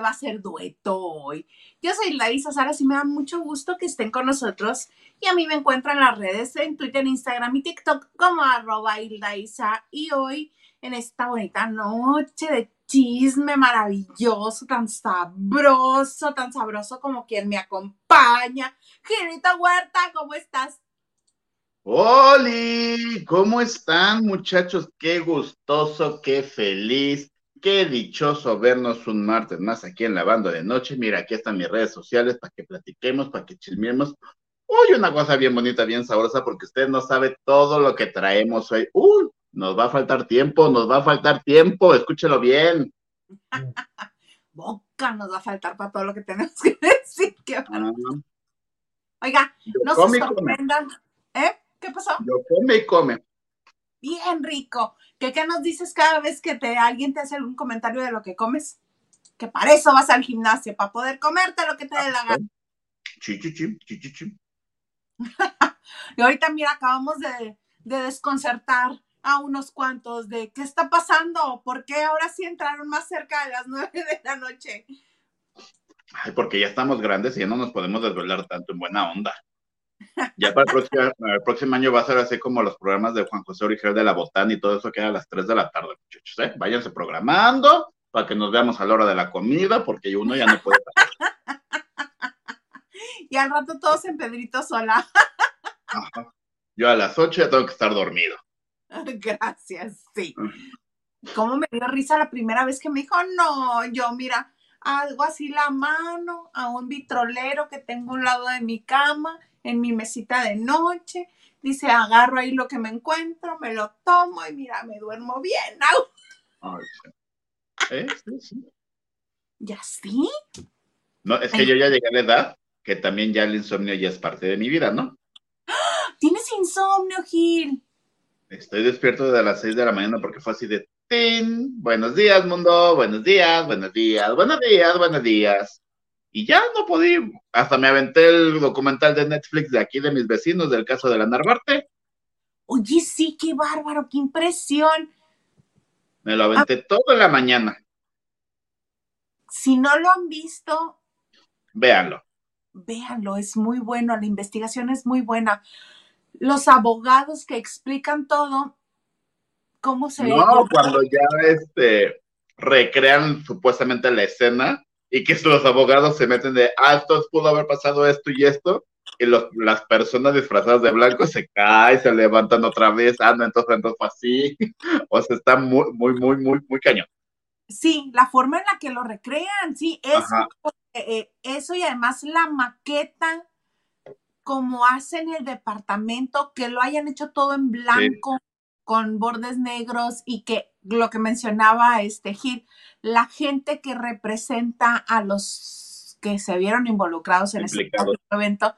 va a ser dueto hoy. Yo soy Laisa Sara, y me da mucho gusto que estén con nosotros. Y a mí me encuentran en las redes, en Twitter, Instagram y TikTok como arroba Y hoy, en esta bonita noche de chisme maravilloso, tan sabroso, tan sabroso como quien me acompaña. Girita Huerta, ¿cómo estás? ¡Holi! ¿Cómo están, muchachos? Qué gustoso, qué feliz, qué dichoso vernos un martes más aquí en la banda de noche. Mira, aquí están mis redes sociales para que platiquemos, para que chismemos. Uy, una cosa bien bonita, bien sabrosa, porque usted no sabe todo lo que traemos hoy. Uy, nos va a faltar tiempo, nos va a faltar tiempo, escúchelo bien. Boca nos va a faltar para todo lo que tenemos que decir. Ah. Oiga, no se sorprendan. ¿Eh? ¿Qué pasó? Yo come y come. Bien rico. ¿Qué, ¿Qué nos dices cada vez que te, alguien te hace algún comentario de lo que comes? Que para eso vas al gimnasio, para poder comerte lo que te dé la gana. Chichichim, chichichim. y ahorita, mira, acabamos de, de desconcertar a unos cuantos de qué está pasando, por qué ahora sí entraron más cerca de las nueve de la noche. Ay, porque ya estamos grandes y ya no nos podemos desvelar tanto en buena onda. Ya para el próximo, año va a ser así como los programas de Juan José Origel de la Botán y todo eso queda a las 3 de la tarde, muchachos. ¿eh? Váyanse programando para que nos veamos a la hora de la comida, porque uno ya no puede. y al rato todos en Pedrito sola. Yo a las 8 ya tengo que estar dormido. Gracias, sí. ¿Cómo me dio risa la primera vez que me dijo, no, yo mira, algo así la mano a un vitrolero que tengo a un lado de mi cama en mi mesita de noche. Dice, agarro ahí lo que me encuentro, me lo tomo y mira, me duermo bien. ¿Eh? Sí, sí. ¿Ya sí? No, es que yo ya llegué a la edad que también ya el insomnio ya es parte de mi vida, ¿no? ¿Tienes insomnio, Gil? Estoy despierto desde las 6 de la mañana porque fue así de ¡Tin! Buenos días, mundo. Buenos días, buenos días, buenos días, buenos días y ya no podí, hasta me aventé el documental de Netflix de aquí de mis vecinos del caso de la Narvarte. Oye, sí, qué bárbaro, qué impresión. Me lo aventé ah. todo en la mañana. Si no lo han visto, véanlo. Véanlo, es muy bueno, la investigación es muy buena. Los abogados que explican todo, cómo se... No, cuando ya este, recrean supuestamente la escena, y que los abogados se meten de, ah, esto pudo haber pasado esto y esto, y los, las personas disfrazadas de blanco se caen, se levantan otra vez, ah, no, entonces, entonces fue así, o sea, está muy, muy, muy, muy, muy cañón. Sí, la forma en la que lo recrean, sí, eso, eh, eso y además la maqueta, como hacen el departamento, que lo hayan hecho todo en blanco, con bordes negros y que lo que mencionaba este Gil, la gente que representa a los que se vieron involucrados en este evento,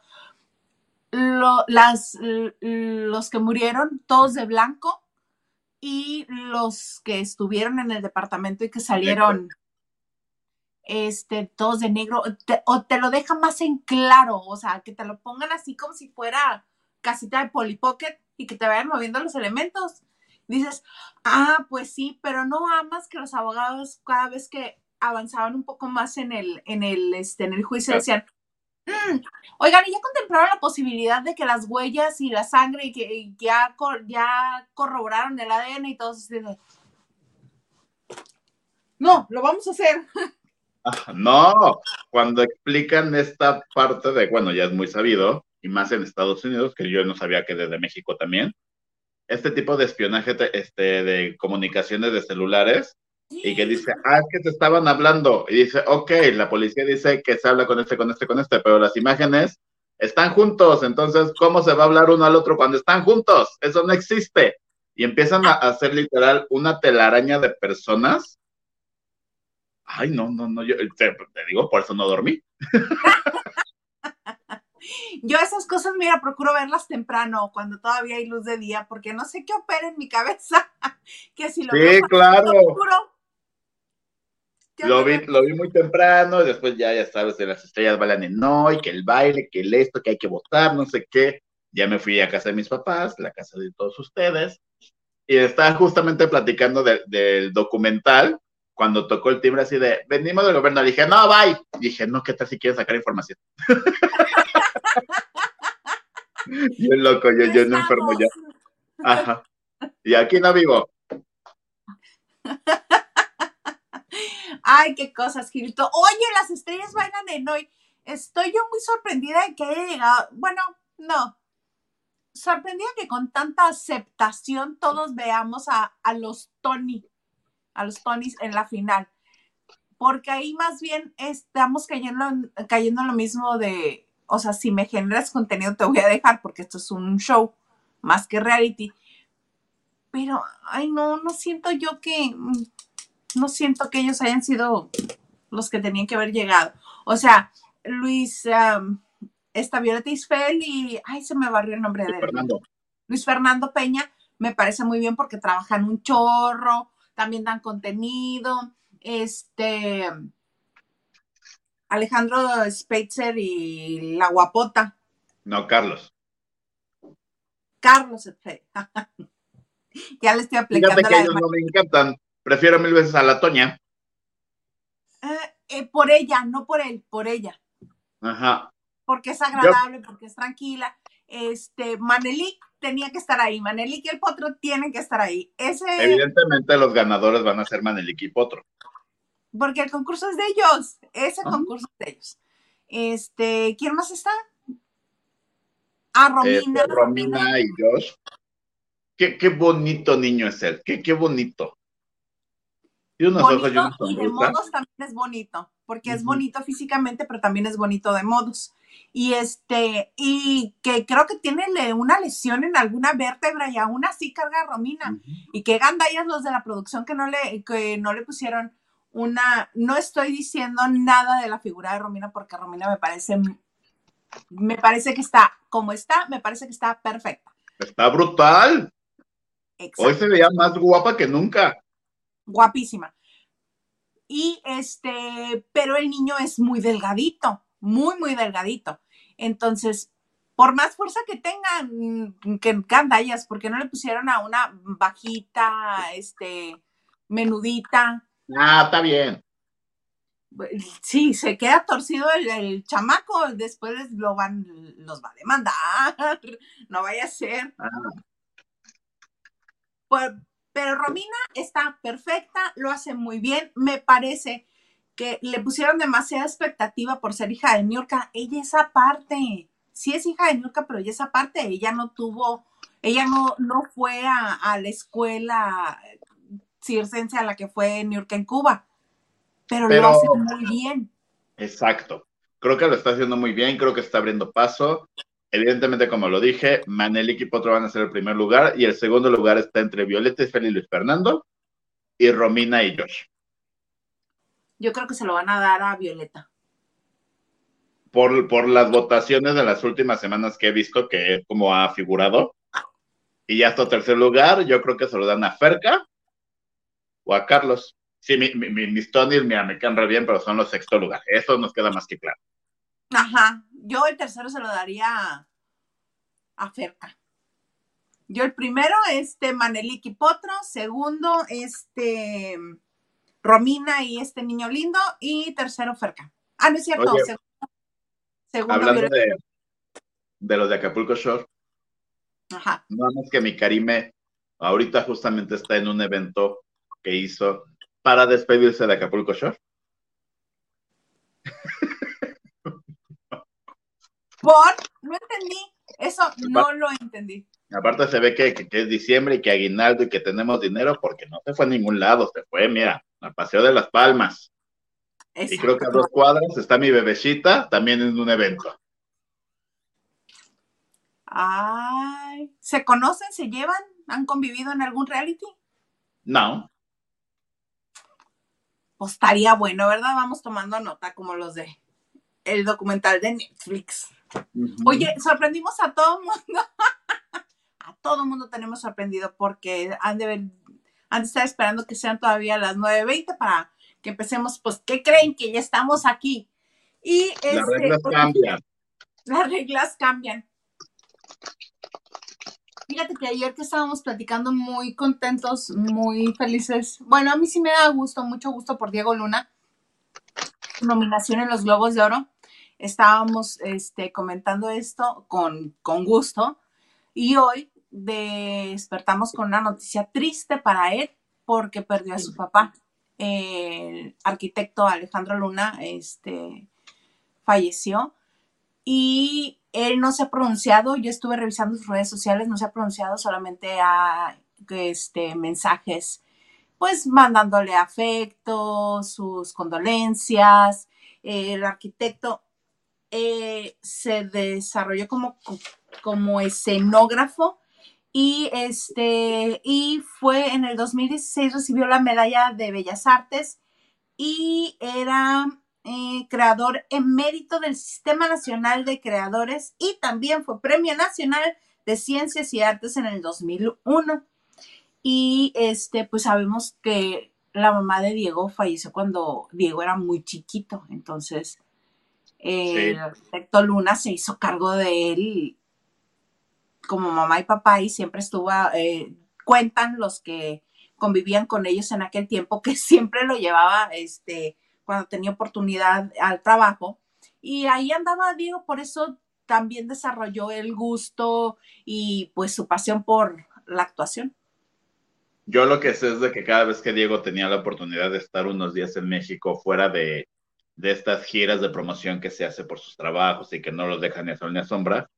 las, los que murieron, todos de blanco, y los que estuvieron en el departamento y que salieron este, todos de negro, o te lo dejan más en claro, o sea, que te lo pongan así como si fuera casita de Polly Pocket y que te vayan moviendo los elementos dices, ah, pues sí, pero no amas que los abogados cada vez que avanzaban un poco más en el, en el, este, en el juicio decían, mm, oigan, ¿y ya contemplaron la posibilidad de que las huellas y la sangre y que ya, ya corroboraron el ADN y todo eso? No, lo vamos a hacer. Ah, no, cuando explican esta parte de, bueno, ya es muy sabido, y más en Estados Unidos, que yo no sabía que desde México también, este tipo de espionaje este, de comunicaciones de celulares y que dice, ah, es que te estaban hablando. Y dice, ok, la policía dice que se habla con este, con este, con este, pero las imágenes están juntos. Entonces, ¿cómo se va a hablar uno al otro cuando están juntos? Eso no existe. Y empiezan a hacer literal una telaraña de personas. Ay, no, no, no, yo te, te digo, por eso no dormí. Yo esas cosas, mira, procuro verlas temprano, cuando todavía hay luz de día, porque no sé qué opera en mi cabeza. que si lo sí, claro. lo vi, lo vi muy temprano, y después ya, ya sabes, de las estrellas bailan en no, y que el baile, que el esto, que hay que votar, no sé qué. Ya me fui a casa de mis papás, la casa de todos ustedes, y estaba justamente platicando del documental cuando tocó el timbre así de, venimos del gobierno, dije, no, bye. Dije, no, ¿qué tal si quieres sacar información? yo loco, yo, yo no enfermo ya. Ajá. Y aquí no vivo. Ay, qué cosas, Gilito. Oye, las estrellas bailan en hoy. Estoy yo muy sorprendida de que haya llegado. Bueno, no. Sorprendida que con tanta aceptación todos veamos a, los Tony, a los Tonys en la final. Porque ahí más bien estamos cayendo, cayendo en lo mismo de, o sea, si me generas contenido te voy a dejar porque esto es un show más que reality. Pero, ay, no, no siento yo que, no siento que ellos hayan sido los que tenían que haber llegado. O sea, Luis, esta Violeta Isfel y, ay, se me barrió el nombre de él. Luis Fernando Peña, me parece muy bien porque trabajan un chorro, también dan contenido. Este, Alejandro Speitzer y la guapota. No, Carlos. Carlos ya le estoy aplicando. Fíjate que ellos no me encantan. Prefiero mil veces a la Toña. Eh, eh, por ella, no por él, por ella. Ajá. Porque es agradable, porque es tranquila. Este, Manelik tenía que estar ahí. Manelik y el Potro tienen que estar ahí. Ese... Evidentemente los ganadores van a ser Manelik y Potro. Porque el concurso es de ellos. Ese concurso es de ellos. Este, ¿quién más está? Ah, Romina. Este, Romina y Josh. Qué, qué, bonito niño es él. Qué, qué bonito. Y unos ojos y, de modos también es bonito, porque es bonito físicamente, pero también es bonito de modos. Y este, y que creo que tiene una lesión en alguna vértebra y aún así carga a Romina. Y que gandallas los de la producción que no le, que no le pusieron una, no estoy diciendo nada de la figura de Romina porque Romina me parece, me parece que está, como está, me parece que está perfecta. Está brutal. Hoy se veía más guapa que nunca guapísima. Y este, pero el niño es muy delgadito, muy, muy delgadito. Entonces, por más fuerza que tengan, que candallas, porque no le pusieron a una bajita, este, menudita. Ah, está bien. Sí, se queda torcido el, chamaco, después lo van, los va a demandar, no vaya a ser. Ah. Pues, pero Romina está perfecta, lo hace muy bien. Me parece que le pusieron demasiada expectativa por ser hija de Niurka. Ella es aparte. Sí es hija de Niurka, pero ella es aparte. Ella no tuvo, ella no, no fue a, la escuela circense a la que fue Niurka en Cuba. Pero, pero, lo hace muy bien. Exacto. Creo que lo está haciendo muy bien, creo que está abriendo paso. Evidentemente, como lo dije, Manelik y Potro van a ser el primer lugar y el segundo lugar está entre Violeta, y Luis Fernando y Romina y Josh. Yo creo que se lo van a dar a Violeta. Por, por las votaciones de las últimas semanas que he visto que como ha figurado. Y ya hasta tercer lugar, yo creo que se lo dan a Ferca o a Carlos. Sí, mi, mi, mis Tonys, mira, me quedan re bien, pero son los sexto lugar. Eso nos queda más que claro. Ajá, yo el tercero se lo daría a Ferca. Yo el primero, este Maneliki Potro, segundo, este Romina y este niño lindo, y tercero Ferca. Ah, no es cierto, segundo, hablando de, de, los de Acapulco Shore. Ajá. No más que mi Karime ahorita justamente está en un evento que hizo para despedirse de Acapulco Shore. Por, no entendí, eso no lo entendí. Aparte se ve que, es diciembre y que aguinaldo y que tenemos dinero porque no se fue a ningún lado, se fue, mira, al Paseo de las Palmas. Y creo que a dos cuadras está mi bebecita también en un evento. Ay, ¿se conocen, se llevan? ¿Han convivido en algún reality? No. Pues estaría bueno, ¿verdad? Vamos tomando nota como los de el documental de Netflix. Oye, sorprendimos a todo el mundo. a todo el mundo tenemos sorprendido porque han de, ver, han de estar esperando que sean todavía las 9.20 para que empecemos. Pues, ¿qué creen? Que ya estamos aquí. Y las este, reglas cambian. Las reglas cambian. Fíjate que ayer que estábamos platicando muy contentos, muy felices. Bueno, a mí sí me da gusto, mucho gusto por Diego Luna. Nominación en los Globos de Oro. Estábamos este, comentando esto con, con gusto. Y hoy despertamos con una noticia triste para él porque perdió a su papá. El arquitecto Alejandro Luna este, falleció y él no se ha pronunciado, yo estuve revisando sus redes sociales, no se ha pronunciado, solamente a este, mensajes, pues mandándole afecto, sus condolencias. El arquitecto eh, se desarrolló como, como escenógrafo y este y fue en el 2016 recibió la medalla de Bellas Artes y era eh, creador emérito del Sistema Nacional de Creadores y también fue Premio Nacional de Ciencias y Artes en el 2001. Y este, pues sabemos que la mamá de Diego falleció cuando Diego era muy chiquito, entonces el arquitecto Luna se hizo cargo de él como mamá y papá y siempre estuvo, eh, cuentan los que convivían con ellos en aquel tiempo que siempre lo llevaba este cuando tenía oportunidad al trabajo. Y ahí andaba Diego, por eso también desarrolló el gusto y pues su pasión por la actuación. Yo lo que sé es de que cada vez que Diego tenía la oportunidad de estar unos días en México fuera de, de estas giras de promoción que se hace por sus trabajos y que no los dejan ni a sol ni a sombra,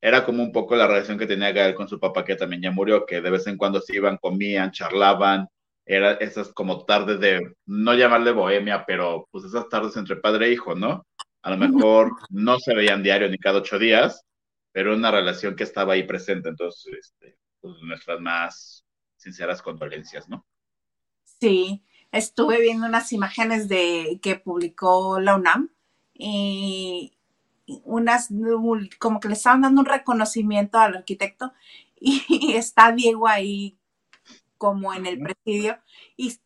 era como un poco la relación que tenía Gael con su papá que también ya murió, que de vez en cuando se iban, comían, charlaban, era esas como tardes de, no llamarle bohemia, pero pues esas tardes entre padre e hijo, ¿no? A lo mejor no se veían diario ni cada ocho días, pero una relación que estaba ahí presente, entonces, este, pues nuestras más sinceras condolencias, ¿no? Sí, estuve viendo unas imágenes de que publicó la UNAM y unas como que le estaban dando un reconocimiento al arquitecto y está Diego ahí como en el presidio, y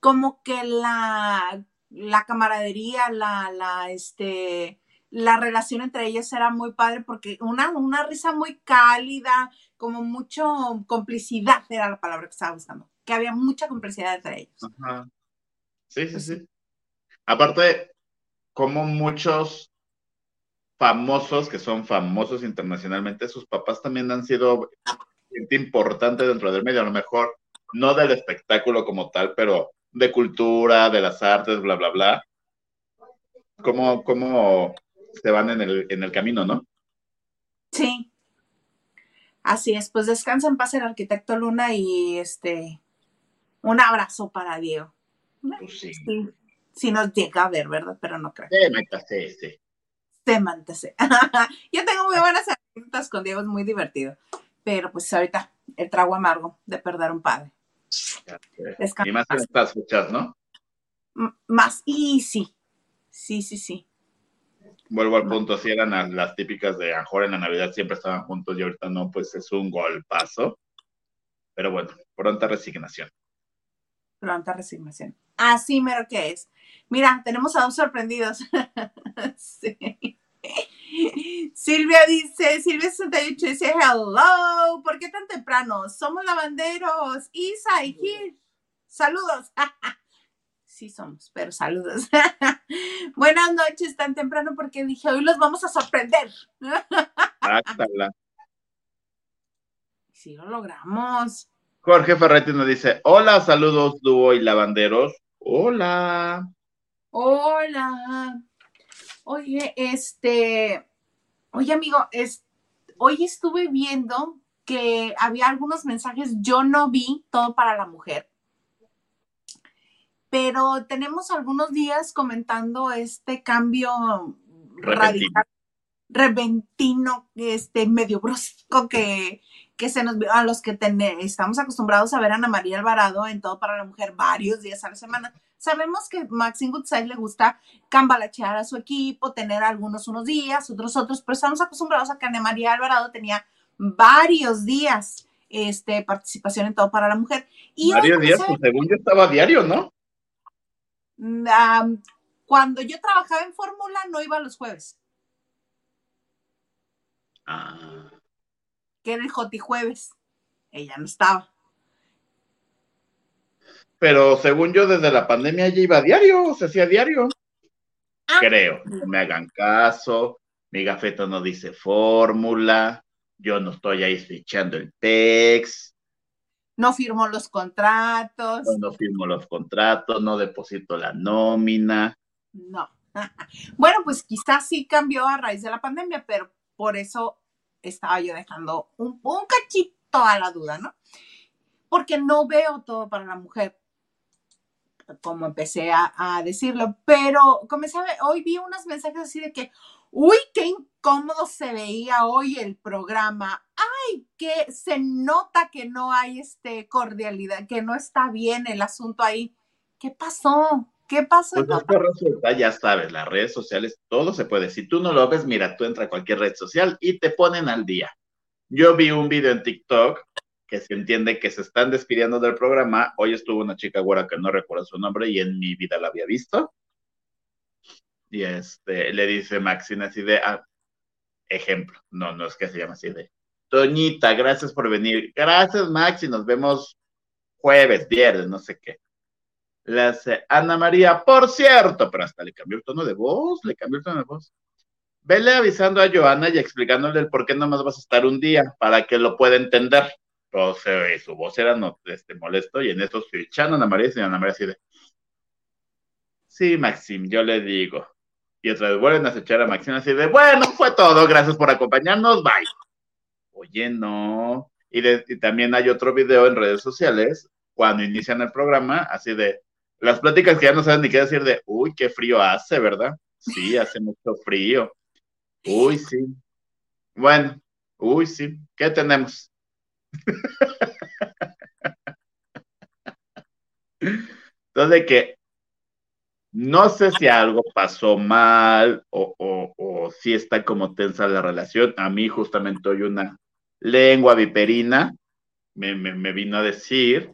como que la, la camaradería, la, la, este, la relación entre ellos era muy padre porque una, una risa muy cálida, como mucho complicidad era la palabra que estaba buscando, que había mucha complicidad entre ellos. Sí, sí, sí. Aparte, como muchos famosos que son famosos internacionalmente, sus papás también han sido gente importante dentro del medio. A lo mejor no del espectáculo como tal, pero de cultura, de las artes, bla, bla, bla. ¿Cómo, cómo se van en el, en el camino, no? Sí. Así es, pues descansa en paz el arquitecto Luna y este, un abrazo para Diego. Pues sí. Si nos llega a ver, ¿verdad? Pero no creo. Sí, sí. Se Yo tengo muy buenas anécdotas con Diego, es muy divertido. Pero pues ahorita el trago amargo de perder un padre. Y más en estas fechas, ¿no? más, y sí, sí, sí, sí. Vuelvo al punto, si eran las típicas de Ajor en la Navidad siempre estaban juntos y ahorita no, pues es un golpazo. Pero bueno, pronta resignación. Pronta resignación. Así mero que es. Mira, tenemos a dos sorprendidos. sí. Silvia dice, Silvia 68 dice, hello, ¿por qué tan temprano? Somos lavanderos, Isa y Gil. Saludos. sí somos, pero saludos. Buenas noches, tan temprano porque dije, hoy los vamos a sorprender. sí lo logramos. Jorge Ferretti nos dice, hola, saludos, dúo y lavanderos. Hola. Hola. Oye, este, oye amigo, es, hoy estuve viendo que había algunos mensajes, yo no vi todo para la mujer, pero tenemos algunos días comentando este cambio radical, repentino, este medio brusco que, que se nos a los que estamos acostumbrados a ver a Ana María Alvarado en todo para la mujer varios días a la semana Sabemos que Maxine Goodside le gusta cambalachear a su equipo, tener algunos unos días, otros otros, pero estamos acostumbrados a que Ana María Alvarado tenía varios días este, participación en todo para la mujer. Y varios días, pues según yo estaba diario, ¿no? cuando yo trabajaba en Fórmula no iba los jueves. Ah. Que era el Joti Jueves. ella no estaba. Pero según yo, desde la pandemia ella iba a diario, se hacía diario. Ah. Creo, no me hagan caso, mi gafeta no dice fórmula, yo no estoy ahí fichando el text. No firmó los contratos. No, no firmo los contratos, no deposito la nómina. No. Bueno, pues quizás sí cambió a raíz de la pandemia, pero por eso estaba yo dejando un, un cachito a la duda, ¿no? Porque no veo todo para la mujer, como empecé a, decirlo, pero comencé a ver, hoy vi unos mensajes así de que, uy, qué incómodo se veía hoy el programa, ay, que se nota que no hay este cordialidad, que no está bien el asunto ahí. ¿Qué pasó? ¿Qué pasó? Pues resulta, ya sabes, las redes sociales, todo se puede. Si tú no lo ves, mira, tú entra a cualquier red social y te ponen al día. Yo vi un video en TikTok que se entiende que se están despidiendo del programa. Hoy estuvo una chica güera que no recuerdo su nombre y en mi vida la había visto. Y este, le dice Maxine así de, ah, ejemplo, no, no es que se llama así de, Toñita, gracias por venir. Gracias, Maxi, nos vemos jueves, viernes, no sé qué. Le hace Ana María, por cierto, pero hasta le cambió el tono de voz, le cambió el tono de voz. Vele avisando a Joana y explicándole el por qué nomás vas a estar un día, para que lo pueda entender. Entonces, su voz era no, este, molesto y en eso estoy echando a Ana María y Ana María así de, sí, Maxim, yo le digo. Y otra vez vuelven a echar a Maxim así de, bueno, fue todo, gracias por acompañarnos, bye. Oye, no. Y también hay otro video en redes sociales cuando inician el programa, así de, las pláticas que ya no saben ni qué decir de, uy, qué frío hace, ¿verdad? Sí, hace mucho frío. Uy, sí. Bueno, uy, sí. ¿Qué tenemos? Entonces, que no sé si algo pasó mal o, o, o, si está como tensa la relación. A mí justamente hoy una lengua viperina me, me, me vino a decir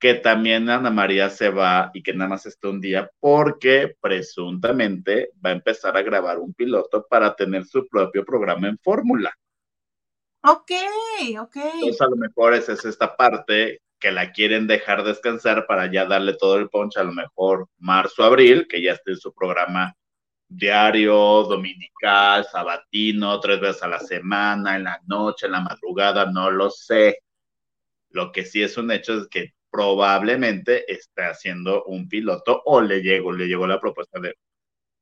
que también Ana María se va y que nada más está un día porque presuntamente va a empezar a grabar un piloto para tener su propio programa en fórmula. Ok, ok. Entonces a lo mejor esa es esta parte que la quieren dejar descansar para ya darle todo el ponche, a lo mejor marzo, abril, que ya esté en su programa diario, dominical, sabatino, tres veces a la semana, en la noche, en la madrugada, no lo sé. Lo que sí es un hecho es que probablemente esté haciendo un piloto o le llegó, le llegó la propuesta de,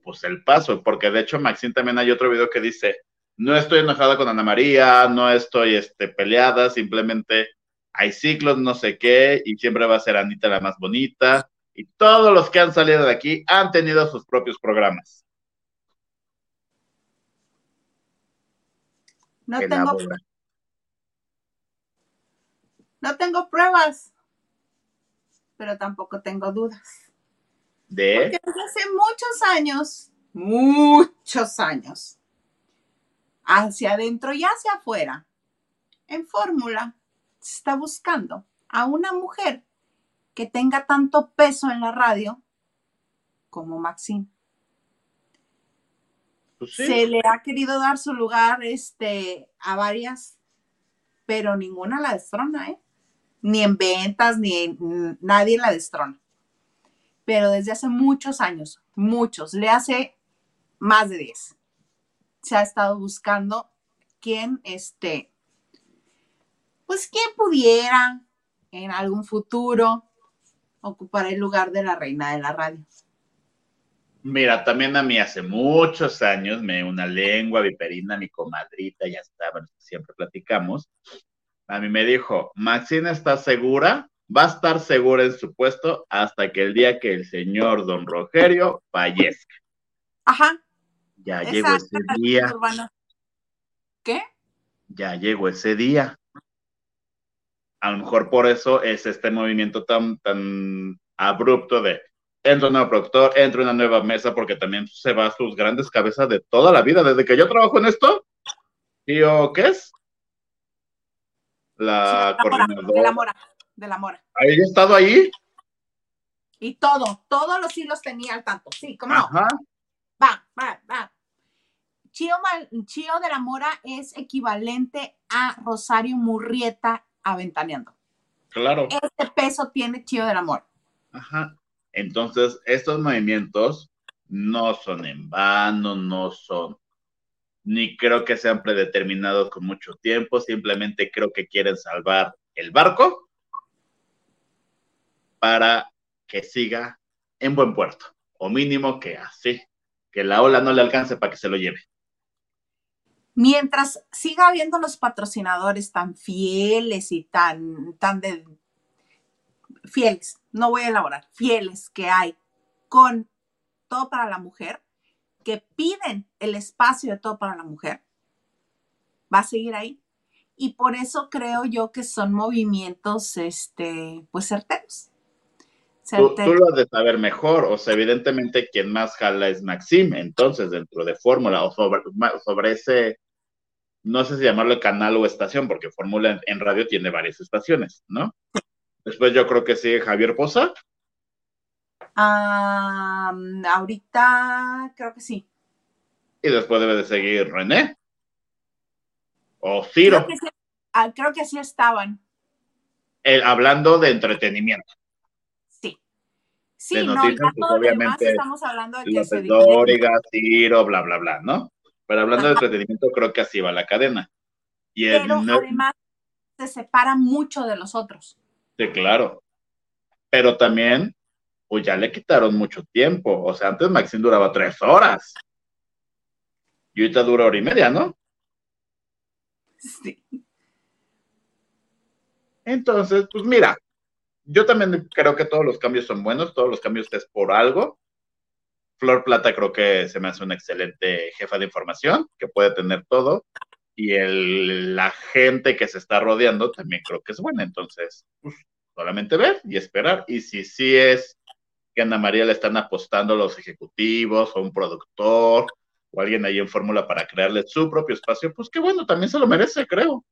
pues el paso, porque de hecho Maxine también hay otro video que dice, no estoy enojada con Ana María, no estoy este, peleada, simplemente hay ciclos, no sé qué, y siempre va a ser Anita la más bonita, y todos los que han salido de aquí han tenido sus propios programas. No tengo, no tengo pruebas pero tampoco tengo dudas. ¿De? Porque desde hace muchos años, muchos años, hacia adentro y hacia afuera, en fórmula, se está buscando a una mujer que tenga tanto peso en la radio como Maxine. Pues sí. Se le ha querido dar su lugar este, a varias, pero ninguna la destrona, ¿eh? Ni en ventas, ni en, nadie la destrona. Pero desde hace muchos años, muchos, le hace más de 10, se ha estado buscando quién, este, pues quién pudiera en algún futuro ocupar el lugar de la reina de la radio. Mira, también a mí hace muchos años me una lengua viperina, mi comadrita, ya está, bueno, siempre platicamos, a mí me dijo, Maxine está segura, va a estar segura en su puesto hasta que el día que el señor don Rogerio fallezca. Ajá. Ya llegó ese día. ¿Qué? Ya llegó ese día. A lo mejor por eso es este movimiento tan, tan abrupto de entra un nuevo productor, entra una nueva mesa, porque también se va a sus grandes cabezas de toda la vida. Desde que yo trabajo en esto, tío, ¿qué es? La Sí, coordinadora. De la mora, de la mora. ¿Ahí he estado ahí? Y todo, todos los hilos tenía al tanto. Sí, ¿cómo no? Va, va, va. Chío, Mal- Chío de la Mora es equivalente a Rosario Murrieta aventaneando. Claro. Ese peso tiene Tío del Amor. Ajá. Entonces, estos movimientos no son en vano, no son, ni creo que sean predeterminados con mucho tiempo, simplemente creo que quieren salvar el barco para que siga en buen puerto, o mínimo que así, que la ola no le alcance para que se lo lleve. Mientras siga habiendo los patrocinadores tan fieles y tan, tan de, fieles, no voy a elaborar, fieles que hay con todo para la mujer, que piden el espacio de todo para la mujer, va a seguir ahí. Y por eso creo yo que son movimientos, este, pues certeros. Tú, lo has de saber mejor, o sea, evidentemente quien más jala es Maxim, entonces dentro de Fórmula o sobre, sobre ese, no sé si llamarlo canal o estación, porque Fórmula en, radio tiene varias estaciones, ¿no? Después yo creo que sigue Javier Poza. Ahorita creo que sí. Y después debe de seguir René. O Ciro. Creo que sí, ah, estaban. hablando de entretenimiento. Sí. Sí, no, ya pues, todo obviamente estamos hablando de que se Ciro, bla, bla, bla, ¿no? Pero hablando de entretenimiento, creo que así va la cadena. Y Pero además se separa mucho de los otros. Sí, claro. Pero también, pues ya le quitaron mucho tiempo. O sea, antes Maxine duraba tres horas. Y ahorita dura hora y media, ¿no? Sí. Entonces, pues mira, yo también creo que todos los cambios son buenos, todos los cambios es por algo. Flor Plata creo que se me hace una excelente jefa de información, que puede tener todo y el, la gente que se está rodeando también creo que es buena. Entonces, pues, solamente ver y esperar. Y si sí es que Ana María le están apostando los ejecutivos o un productor o alguien ahí en fórmula para crearle su propio espacio, pues qué bueno, también se lo merece, creo.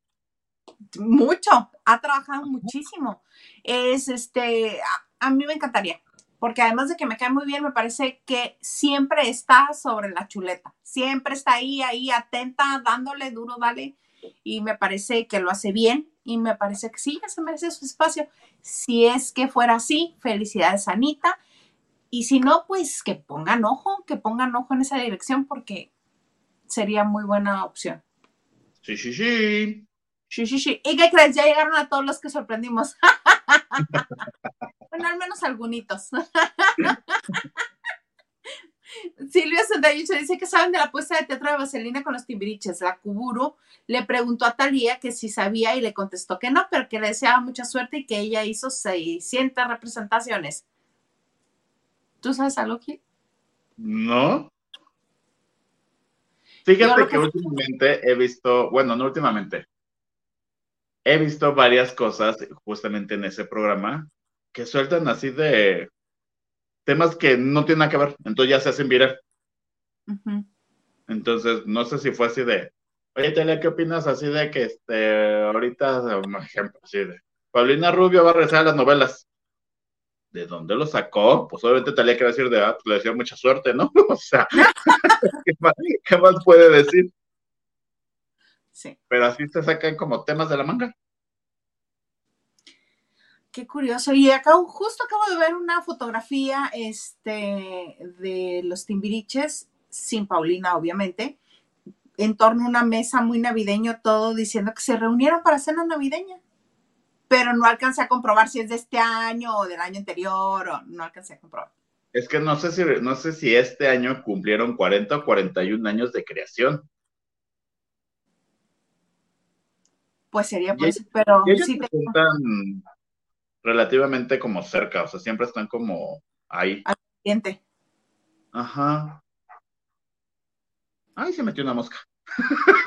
Mucho, ha trabajado muchísimo. Es este, a mí me encantaría porque además de que me cae muy bien, me parece que siempre está sobre la chuleta, siempre está ahí, ahí atenta, dándole duro, dale, y me parece que lo hace bien y me parece que sí, se merece su espacio. Si es que fuera así, felicidades Anita, y si no, pues que pongan ojo, que pongan ojo en esa dirección porque sería muy buena opción. Sí, sí, sí. Sí, sí, sí. ¿Y qué crees? Ya llegaron a todos los que sorprendimos. bueno, al menos algunos. Silvia 68 dice que saben de la puesta de teatro de Vaselina con los timbiriches. La Kuburu le preguntó a Talía que si sabía y le contestó que no, pero que le deseaba mucha suerte y que ella hizo 600 representaciones. ¿Tú sabes algo, Gil? No. Fíjate que últimamente he visto, bueno, no últimamente, he visto varias cosas justamente en ese programa que sueltan así de temas que no tienen nada que ver, entonces ya se hacen viral. Entonces, no sé si fue así de, oye, Telia, ¿qué opinas así de que este, ahorita, un ejemplo, así de, Paulina Rubio va a regresar a las novelas? ¿De dónde lo sacó? Pues obviamente Talia quiere decir de, ah, pues le decía mucha suerte, ¿no? o sea, ¿qué más puede decir? Pero así se sacan como temas de la manga. Qué curioso. Y acá justo acabo de ver una fotografía este, de los Timbiriches, sin Paulina, obviamente, en torno a una mesa muy navideño, todo diciendo que se reunieron para cena navideña. Pero no alcancé a comprobar si es de este año o del año anterior, o no alcancé a comprobar. Es que no sé si, no sé si este año cumplieron 40 o 41 años de creación. pues sería pues, pero sí están relativamente como cerca, o sea, siempre están como ahí. Al siguiente. Ajá. Ay, se metió una mosca.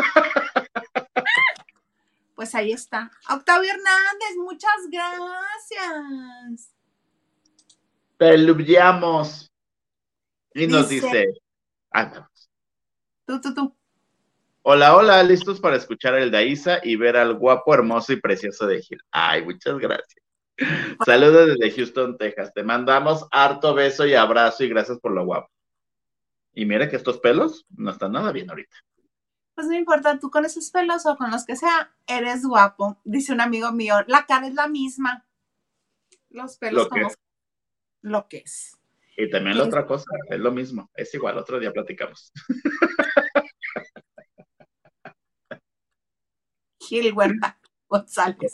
Pues ahí está. Octavio Hernández, muchas gracias. Peluviamos. Y nos dice, andamos. Tú, tú, tú. Hola, hola, listos para escuchar el de Isa y ver al guapo, hermoso y precioso de Gil. Ay, muchas gracias. Saludos desde Houston, Texas. Te mandamos harto beso y abrazo y gracias por lo guapo. Y mira que estos pelos no están nada bien ahorita. Pues no importa, tú con esos pelos o con los que sea, eres guapo. Dice un amigo mío, la cara es la misma. Los pelos Lo como es. lo que es. Y también la otra cosa, es lo mismo, es igual, otro día platicamos. Gil Huerta González.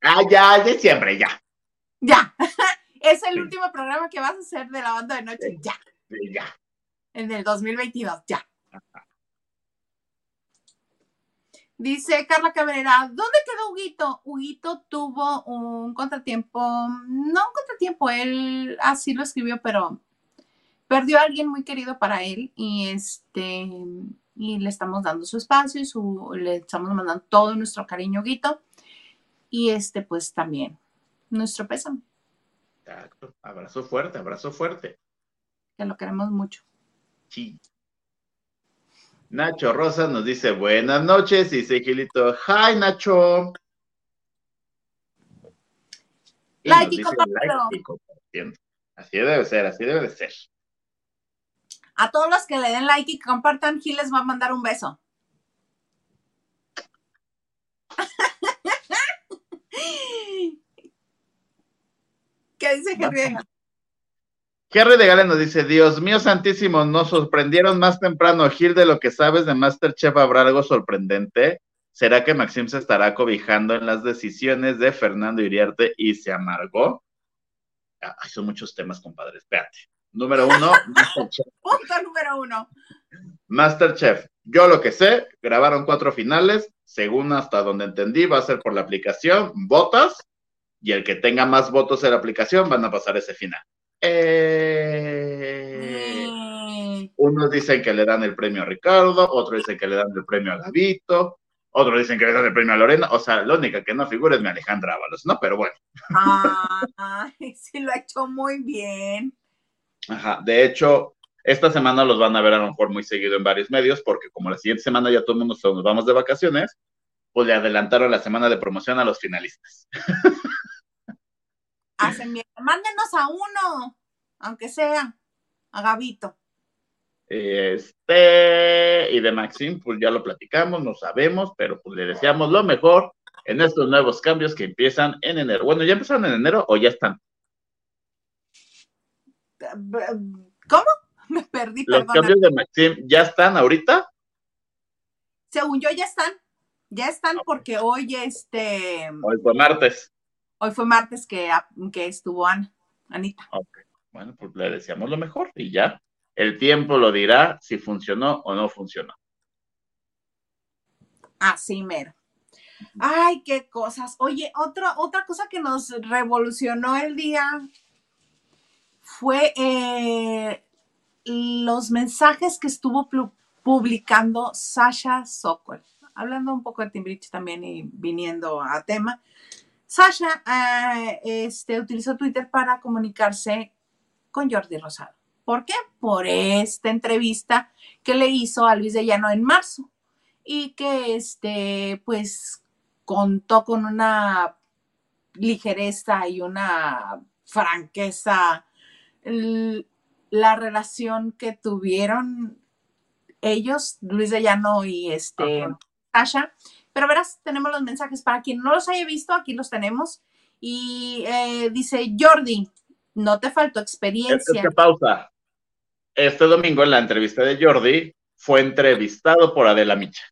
Ah, ya, de siempre, ya. Ya. Es el Sí. último programa que vas a hacer de la banda de noche. Ya. Sí, Ya. En el 2022. Ya. Dice Carla Cabrera, ¿dónde quedó Huguito? Huguito tuvo un contratiempo, no un contratiempo, él así lo escribió, pero perdió a alguien muy querido para él y este y le estamos dando su espacio y su, le estamos mandando todo nuestro cariño, Huguito. Y este, pues también nuestro pésame, Exacto. Abrazo fuerte, abrazo fuerte. que lo queremos mucho. Sí. Nacho Rosa nos dice buenas noches y dice Gilito, hi Nacho. Y Like y dice compártelo. like y compartiendo. Así debe ser, así debe de ser. A todos los que le den like y compartan, Gil les va a mandar un beso. ¿Qué dice Henry? Jerry de Gale nos dice, Dios mío santísimo, nos sorprendieron más temprano, Gil, de lo que sabes de Masterchef, ¿habrá algo sorprendente? ¿Será que Maxim se estará cobijando en las decisiones de Fernando Iriarte y se amargó? Ay, son muchos temas, compadre, espérate. Número uno, Masterchef. Punto número uno. Masterchef. Yo lo que sé, grabaron cuatro finales, según hasta donde entendí, va a ser por la aplicación, votas, y el que tenga más votos en la aplicación van a pasar ese final. Eh, Mm, Unos dicen que le dan el premio a Ricardo, otros dicen que le dan el premio a Gavito, otros dicen que le dan el premio a Lorena. O sea, la única que no figura es mi Alejandra Ábalos, ¿no? Pero bueno. Ay, sí lo ha hecho muy bien. Ajá. De hecho, esta semana los van a ver a lo mejor muy seguido en varios medios, porque como la siguiente semana ya todo el mundo nos vamos de vacaciones, pues le adelantaron la semana de promoción a los finalistas. Hacen bien. Mándenos a uno, aunque sea a Gabito. Este, y de Maxim, pues ya lo platicamos, no sabemos, pero pues le deseamos lo mejor en estos nuevos cambios que empiezan en enero. Bueno, ¿ya empezaron en enero o ya están? ¿Cómo? Me perdí, Los cambios de Maxim ya están ahorita. Según yo, ya están. Ya están porque hoy, este, Hoy fue martes. Hoy fue martes que, que estuvo Ana, Anita. Ok. Bueno, pues le deseamos lo mejor y ya. El tiempo lo dirá si funcionó o no funcionó. Así mero. Ay, qué cosas. Oye, otra, otra cosa que nos revolucionó el día fue eh, los mensajes que estuvo publicando Sasha Sokol. Hablando un poco de Timbiriche también y viniendo a tema. Sasha eh, este, utilizó Twitter para comunicarse con Jordi Rosado. ¿Por qué? Por esta entrevista que le hizo a Luis de Llano en marzo y que este, pues contó con una ligereza y una franqueza la relación que tuvieron ellos, Luis de Llano y este. Sasha. Pero verás, tenemos los mensajes para quien no los haya visto, aquí los tenemos. Y eh, dice Jordi, no te faltó Es experiencia. que pausa. Este domingo en la entrevista de Jordi fue entrevistado por Adela Micha.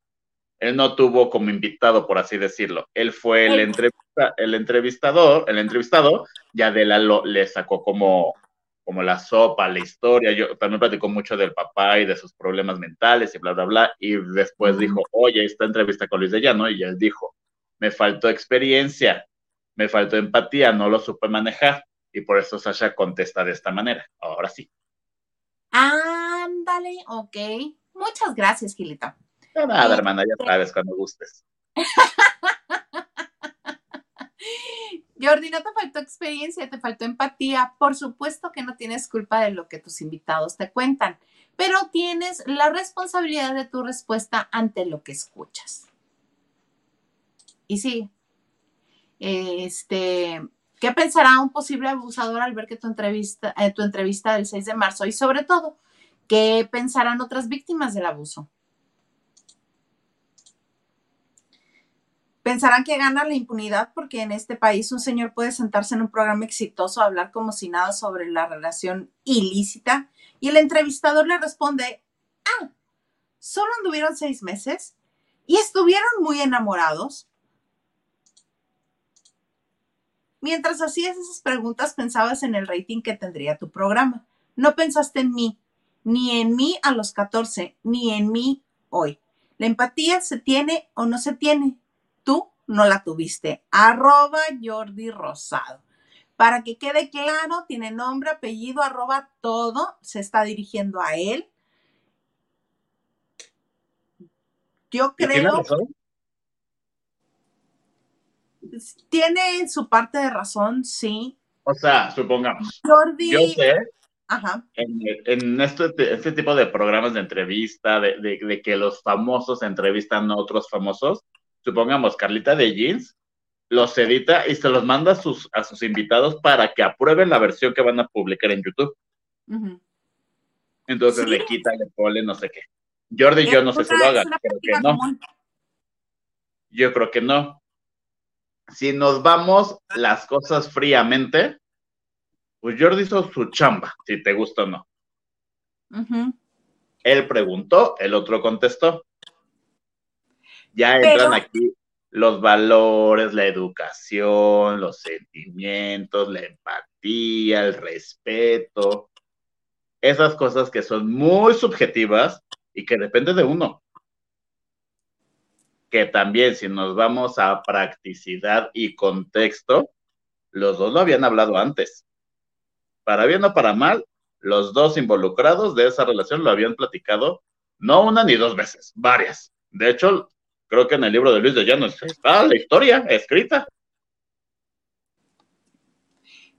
Él no tuvo como invitado, por así decirlo. Él fue el, el entrevistador, el entrevistado, y Adela lo, le sacó como, como la sopa, la historia. Yo también platicó mucho del papá y de sus problemas mentales y bla, bla, bla. Y después dijo, oye, esta entrevista con Luis de Llano, y él dijo, me faltó experiencia, me faltó empatía, no lo supe manejar. Y por eso Sasha contesta de esta manera. Ahora sí. Ándale, ok. Muchas gracias, Gilita. Nada, hermana, ya sabes cuando gustes. Jordi, no te faltó experiencia, te faltó empatía. Por supuesto que no tienes culpa de lo que tus invitados te cuentan, pero tienes la responsabilidad de tu respuesta ante lo que escuchas. Y sí, este, ¿qué pensará un posible abusador al ver que tu entrevista, eh, tu entrevista del 6 de marzo? Y sobre todo, ¿qué pensarán otras víctimas del abuso? Pensarán que gana la impunidad porque en este país un señor puede sentarse en un programa exitoso a hablar como si nada sobre la relación ilícita y el entrevistador le responde, ah, solo anduvieron seis meses y estuvieron muy enamorados. Mientras hacías esas preguntas pensabas en el rating que tendría tu programa. No pensaste en mí, ni en mí a los 14, ni en mí hoy. La empatía se tiene o no se tiene. No la tuviste. Arroba Jordi Rosado. Para que quede claro, tiene nombre, apellido, arroba todo. Se está dirigiendo a él. Yo creo. Tiene su parte de razón, sí. O sea, supongamos. Jordi. Yo sé. Ajá. En, este, este, tipo de programas de entrevista, de, que los famosos entrevistan a otros famosos, supongamos Carlita de Jeans, los edita y se los manda a sus, a sus invitados para que aprueben la versión que van a publicar en YouTube. Entonces le quita, le pone no sé qué. Jordi yo no sé si lo hagan, creo que no. Yo creo que no. Si nos vamos las cosas fríamente, pues Jordi hizo su chamba, si te gusta o no. Él preguntó, el otro contestó. Ya entran aquí los valores, la educación, los sentimientos, la empatía, el respeto, esas cosas que son muy subjetivas y que depende de uno. Que también si nos vamos a practicidad y contexto, los dos lo habían hablado antes. Para bien o para mal, los dos involucrados de esa relación lo habían platicado no una ni dos veces, varias. De hecho, creo que en el libro de Luis de Llano está la historia escrita.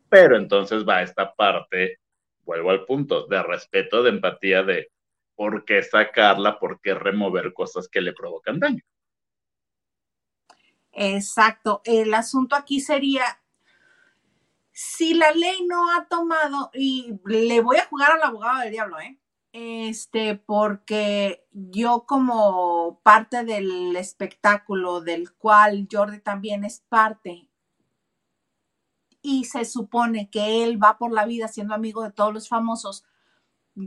Pero entonces va esta parte, vuelvo al punto, de respeto, de empatía, de por qué sacarla, por qué remover cosas que le provocan daño. Exacto. El asunto aquí sería, si la ley no ha tomado, y le voy a jugar al abogado del diablo, ¿eh? Este, porque yo como parte del espectáculo del cual Jordi también es parte, y se supone que él va por la vida siendo amigo de todos los famosos,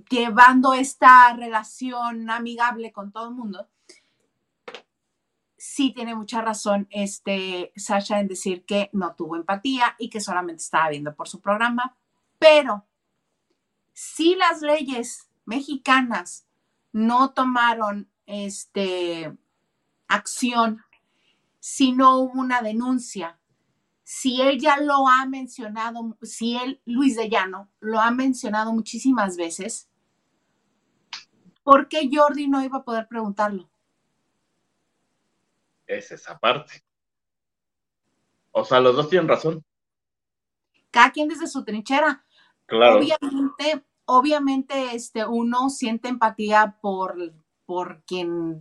llevando esta relación amigable con todo el mundo, sí tiene mucha razón este Sasha en decir que no tuvo empatía y que solamente estaba viendo por su programa, pero si las leyes mexicanas no tomaron este acción, si no hubo una denuncia, si él ya lo ha mencionado, si él, Luis de Llano, lo ha mencionado muchísimas veces, ¿por qué Jordi no iba a poder preguntarlo? Es esa parte. O sea, los dos tienen razón. Cada quien desde su trinchera. Claro. Obviamente, obviamente, este, uno siente empatía por, por quien,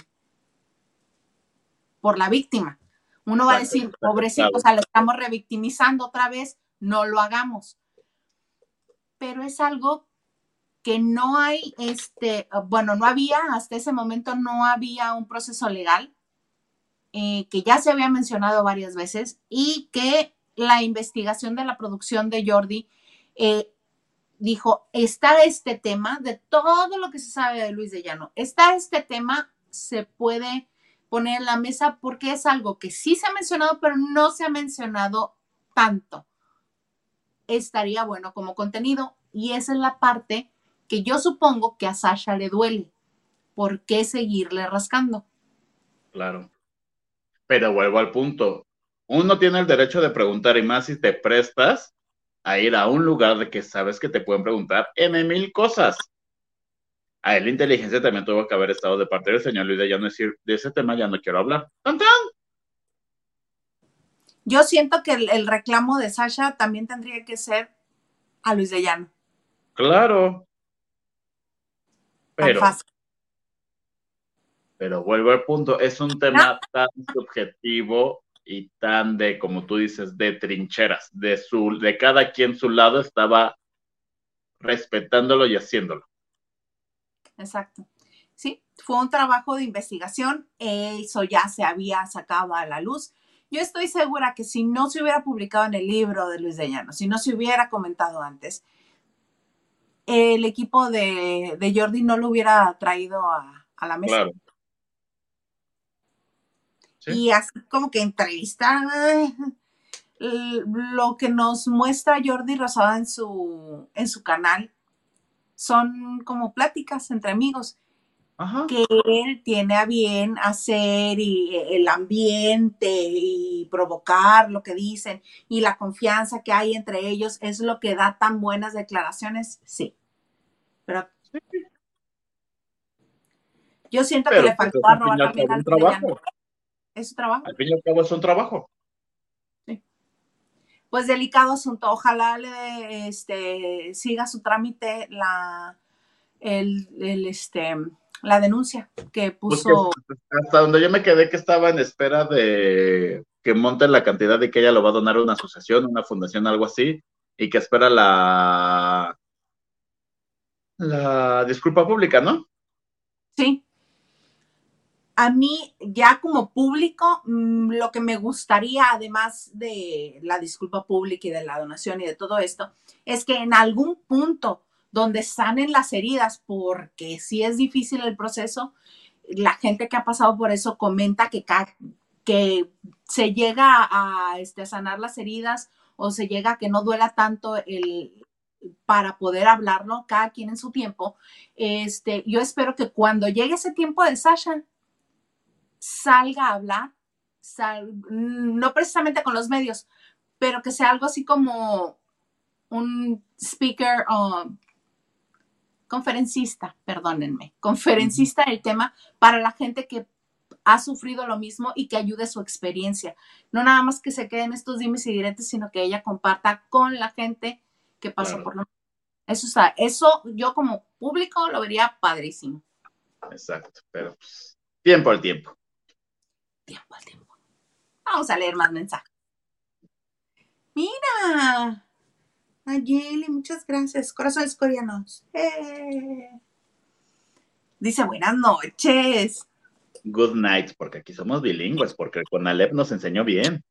por la víctima. Uno va a decir, pobrecito, o sea, lo estamos revictimizando otra vez, no lo hagamos. Pero es algo que no hay, este, bueno, no había, hasta ese momento no había un proceso legal, eh, que ya se había mencionado varias veces, y que la investigación de la producción de Jordi eh, dijo, está este tema, de todo lo que se sabe de Luis de Llano, está este tema, se puede poner en la mesa porque es algo que sí se ha mencionado, pero no se ha mencionado tanto. Estaría bueno como contenido y esa es la parte que yo supongo que a Sasha le duele. ¿Por qué seguirle rascando? Claro. Pero vuelvo al punto. Uno tiene el derecho de preguntar y más si te prestas a ir a un lugar de que sabes que te pueden preguntar M mil cosas a él la inteligencia también tuvo que haber estado de parte del señor Luis de ya no decir, de ese tema ya no quiero hablar. Yo siento que el, reclamo de Sasha también tendría que ser a Luis de Llano. Claro. Pero, pero vuelvo al punto, es un tema tan subjetivo y tan de, como tú dices, de trincheras, de su, de cada quien su lado estaba respetándolo y haciéndolo exacto. Sí, fue un trabajo de investigación, eso ya se había sacado a la luz. yo estoy segura que si no se hubiera publicado en el libro de Luis de Llano, si no se hubiera comentado antes, el equipo de, Jordi no lo hubiera traído a, la mesa. Claro. Y así como que entrevista lo que nos muestra Jordi Rosada en su, en su canal son como pláticas entre amigos que él tiene a bien hacer y el ambiente y provocar lo que dicen y la confianza que hay entre ellos es lo que da tan buenas declaraciones, sí. Pero yo siento que le pues, faltó a robar también al trabajo. Es su trabajo. Al fin y al cabo es un trabajo. Sí. Pues delicado asunto. Ojalá le este, siga su trámite la el, el este la denuncia que pues puso. hasta donde yo me quedé que estaba en espera de que monte la cantidad de que ella lo va a donar a una asociación, una fundación, algo así, y que espera la la disculpa pública, ¿no? Sí. A mí, ya como público, mm, lo que me gustaría, además de la disculpa pública y de la donación y de todo esto, es que en algún punto donde sanen las heridas, porque si es difícil el proceso, la gente que ha pasado por eso comenta que, se llega a, este, sanar las heridas o se llega a que no duela tanto el, para poder hablarlo, cada quien en su tiempo. Este, yo espero que cuando llegue ese tiempo de Sasha, salga a hablar, no precisamente con los medios, pero que sea algo así como un speaker um, conferencista, perdónenme, conferencista del tema para la gente que ha sufrido lo mismo y que ayude su experiencia. No nada más que se queden estos dimes y diretes, sino que ella comparta con la gente que pasó por lo mismo. Eso está, eso yo como público lo vería padrísimo. Exacto, pero pues, tiempo al tiempo. Tiempo al tiempo. Vamos a leer más mensajes. Mira, Ayeli, muchas gracias. Corazones coreanos. Eh. Dice buenas noches. Good night, porque aquí somos bilingües, porque el Conalep nos enseñó bien.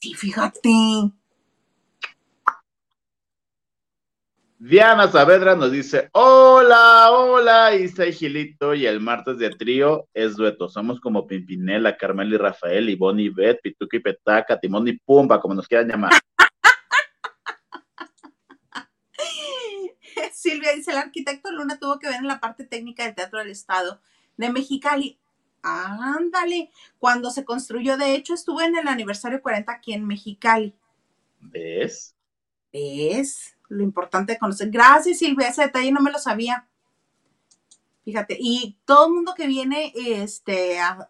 Sí, fíjate. Diana Saavedra nos dice, hola, hola, Isa y Gilito, y el martes de trío es dueto. Somos como Pimpinela, Carmel y Rafael, y Bonnie y Beth, Pituca y Petaca, Timón y Pumba, como nos quieran llamar. Silvia dice, el arquitecto Luna tuvo que ver en la parte técnica del Teatro del Estado de Mexicali. Ándale, cuando se construyó, de hecho, estuve en el aniversario 40 aquí en Mexicali. ¿Ves? ¿Ves? Lo importante de conocer. Gracias, Silvia, ese detalle no me lo sabía. Fíjate, y todo el mundo que viene este, a,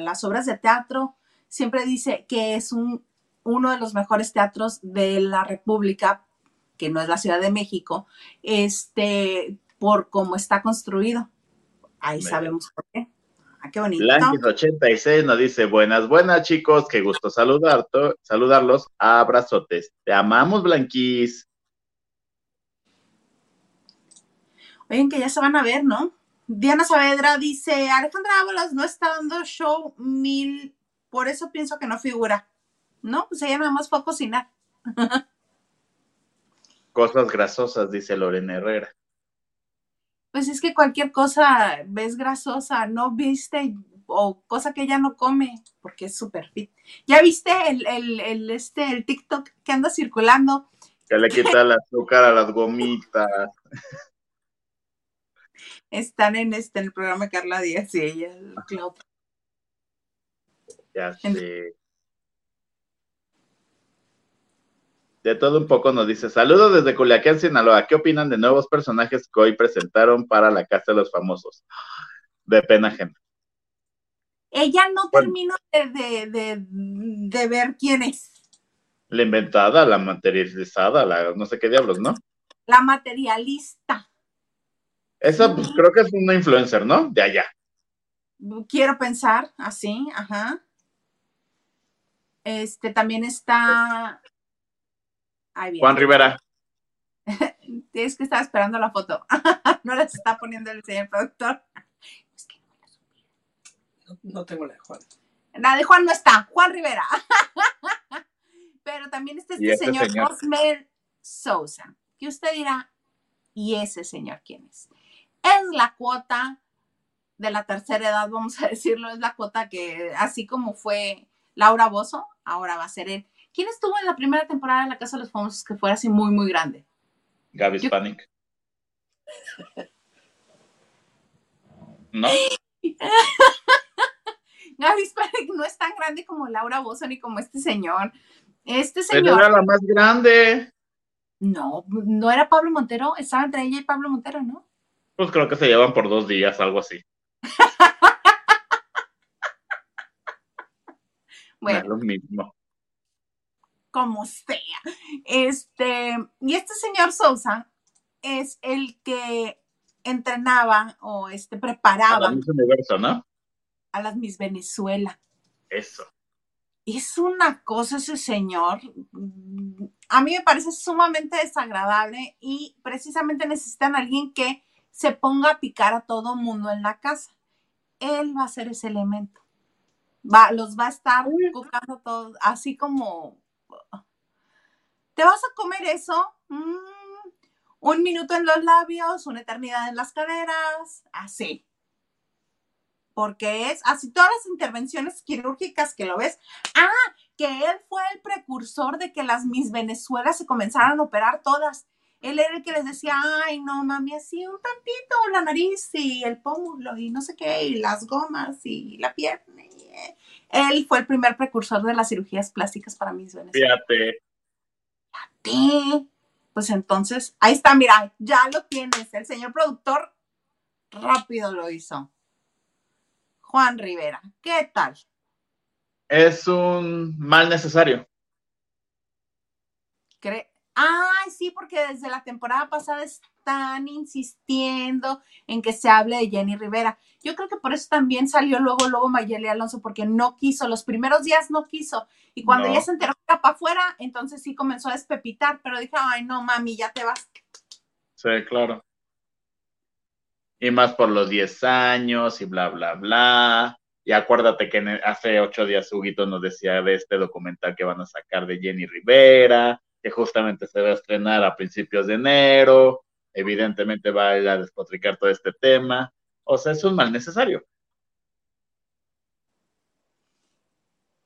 las obras de teatro siempre dice que es un, uno de los mejores teatros de la República que no es la Ciudad de México, este, por cómo está construido. Ahí sabemos por qué. Ah, qué bonito. Blanquis86 nos dice, buenas, buenas chicos, qué gusto saludar, saludarlos, abrazotes. Te amamos, Blanquis. Oigan, que ya se van a ver, ¿no? Diana Saavedra dice, Alejandra Ábalos no está dando show mil, por eso pienso que no figura. No, pues ella nada más fue a cocinar. Cosas grasosas, dice Lorena Herrera. Pues es que cualquier cosa ves grasosa, no viste o cosa que ella no come, porque es súper fit. ¿Ya viste el, el, este, el TikTok que anda circulando? Que le quita el azúcar a las gomitas. Están en este en el programa Carla Díaz y ella, Ya sé. De todo un poco nos dice, saludos desde Culiacán, Sinaloa. ¿Qué opinan de nuevos personajes que hoy presentaron para la Casa de los Famosos? De pena ajena. Ella no terminó de, ver quién es. La inventada, la materializada, la no sé qué diablos, ¿no? La materialista. Esa, pues creo que es una influencer, ¿no? De allá. Quiero pensar así, ajá. Este también está Juan Rivera. Tienes que estar esperando la foto. no las está poniendo el señor productor. no, tengo la de Juan. La de Juan no está, Juan Rivera. Pero también está este, este señor, señor? Osmer Sousa, que usted dirá, ¿y ese señor quién es? Es la cuota de la tercera edad, vamos a decirlo, es la cuota que, así como fue Laura Bozo, ahora va a ser él. ¿Quién estuvo en la primera temporada de La Casa de los Famosos que fuera así muy, muy grande? Gaby Yo- Spanik. ¿No? Gaby Spanik no es tan grande como Laura Bozo ni como este señor. Este Pero señor, era la más grande. no, no era Pablo Montero, estaba entre ella y Pablo Montero, ¿no? Pues creo que se llevan por dos días, algo así. No es Bueno, lo mismo. Como sea. Este, y este señor Sousa es el que entrenaba o este A preparaba universo, a las Miss Venezuela. Eso. Es una cosa ese señor. A mí me parece sumamente desagradable y precisamente necesitan a alguien que se ponga a picar a todo mundo en la casa. Él va a ser ese elemento. Va, los va a estar buscando todos, así como ¿te vas a comer eso? Mm, un minuto en los labios, una eternidad en las caderas, así. Porque es así todas las intervenciones quirúrgicas que lo ves. Ah, que él fue el precursor de que las Miss Venezuela se comenzaran a operar todas. Él era el que les decía, ay, no, mami, así un tantito la nariz y el pómulo y no sé qué, y las gomas y la pierna. eh. Él fue el primer precursor de las cirugías plásticas para Miss Venezuela. Fíjate. Sí. Pues entonces, ahí está, mira, ya lo tienes. El señor productor rápido lo hizo. Juan Rivera, ¿qué tal? Es un mal necesario. ¿Cree? Ay, sí, porque desde la temporada pasada están insistiendo en que se hable de Jenny Rivera. Yo creo que por eso también salió luego, luego Mayeli Alonso, porque no quiso, los primeros días no quiso. Y cuando No. ya se enteró que iba para afuera, entonces sí comenzó a despepitar, pero dije, ay, no, mami, ya te vas. Sí, claro. Y más por los 10 años y bla, bla, bla. Y acuérdate que hace ocho días Huguito nos decía de este documental que van a sacar de Jenny Rivera, que justamente se va a estrenar a principios de enero. Evidentemente va a ir a despotricar todo este tema. O sea, es un mal necesario.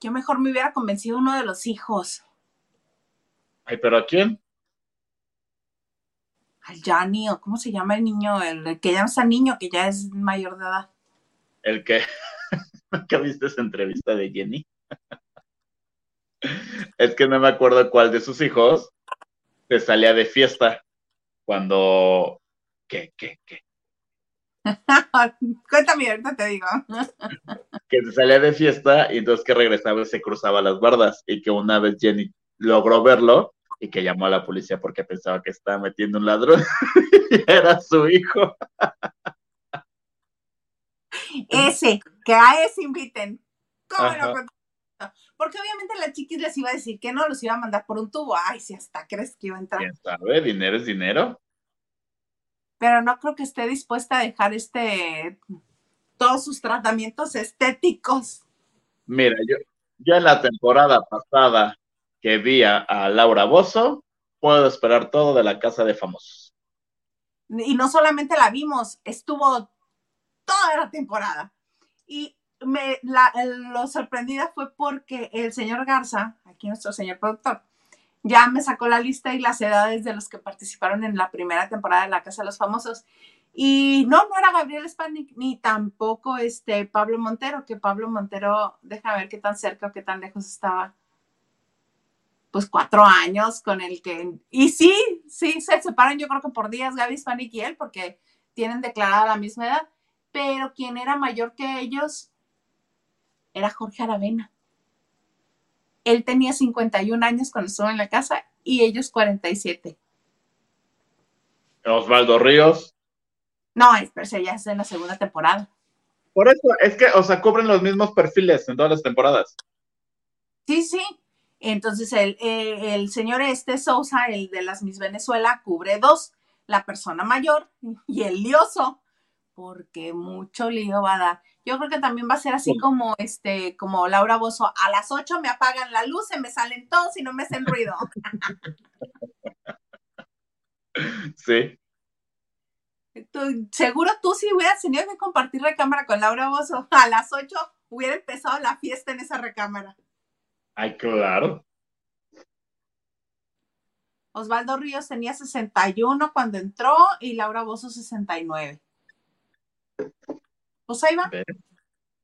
Yo mejor me hubiera convencido uno de los hijos, Ay, pero ¿a quién? al Gianni, o cómo se llama el niño, el, el que ya no está niño, que ya es mayor de edad. El que, ¿que viste esa entrevista de Jenny? Es que no me acuerdo cuál de sus hijos se salía de fiesta cuando... ¿Qué, qué, qué? Cuéntame, ahorita te digo. Que se salía de fiesta y entonces que regresaba y se cruzaba las bardas y que una vez Jenny logró verlo y que llamó a la policía porque pensaba que estaba metiendo un ladrón y era su hijo. Ese, que a ese inviten. ¿Cómo Ajá. Porque obviamente la chiquis les iba a decir que no, los iba a mandar por un tubo. Ay, si hasta crees que iba a entrar. ¿Quién sabe? Dinero es dinero. Pero no creo que esté dispuesta a dejar este todos sus tratamientos estéticos. Mira, yo, yo en la temporada pasada que vi a, a Laura Bozo, puedo esperar todo de la casa de famosos. Y no solamente la vimos, estuvo toda la temporada. Y lo sorprendida fue porque el señor Garza, aquí nuestro señor productor, ya me sacó la lista y las edades de los que participaron en la primera temporada de La Casa de los Famosos. Y no, no era Gabriel Spanik, ni tampoco este Pablo Montero, que Pablo Montero, deja ver qué tan cerca o qué tan lejos estaba. Pues cuatro años con el que. Y sí, sí, se separan, yo creo que por días Gaby Spanik y él, porque tienen declarada la misma edad. Pero quien era mayor que ellos era Jorge Aravena. Él tenía 51 años cuando estuvo en la casa y ellos 47. Osvaldo Ríos. No, es- pero ya es en la segunda temporada. Por eso, es que, o sea, cubren los mismos perfiles en todas las temporadas. Sí, sí. Entonces el, eh, el señor este Sousa, el de las Miss Venezuela, cubre dos, la persona mayor y el lioso, porque mucho lío va a dar. Yo creo que también va a ser así como este, como Laura Bozo, a las 8 me apagan la luz, se me salen todos y no me hacen ruido. Sí. seguro tú si hubieras tenido que compartir recámara con Laura Bozo, a las 8 hubiera empezado la fiesta en esa recámara. Ay, claro. Osvaldo Ríos tenía 61 cuando entró y Laura Bozo 69. Pues ahí van.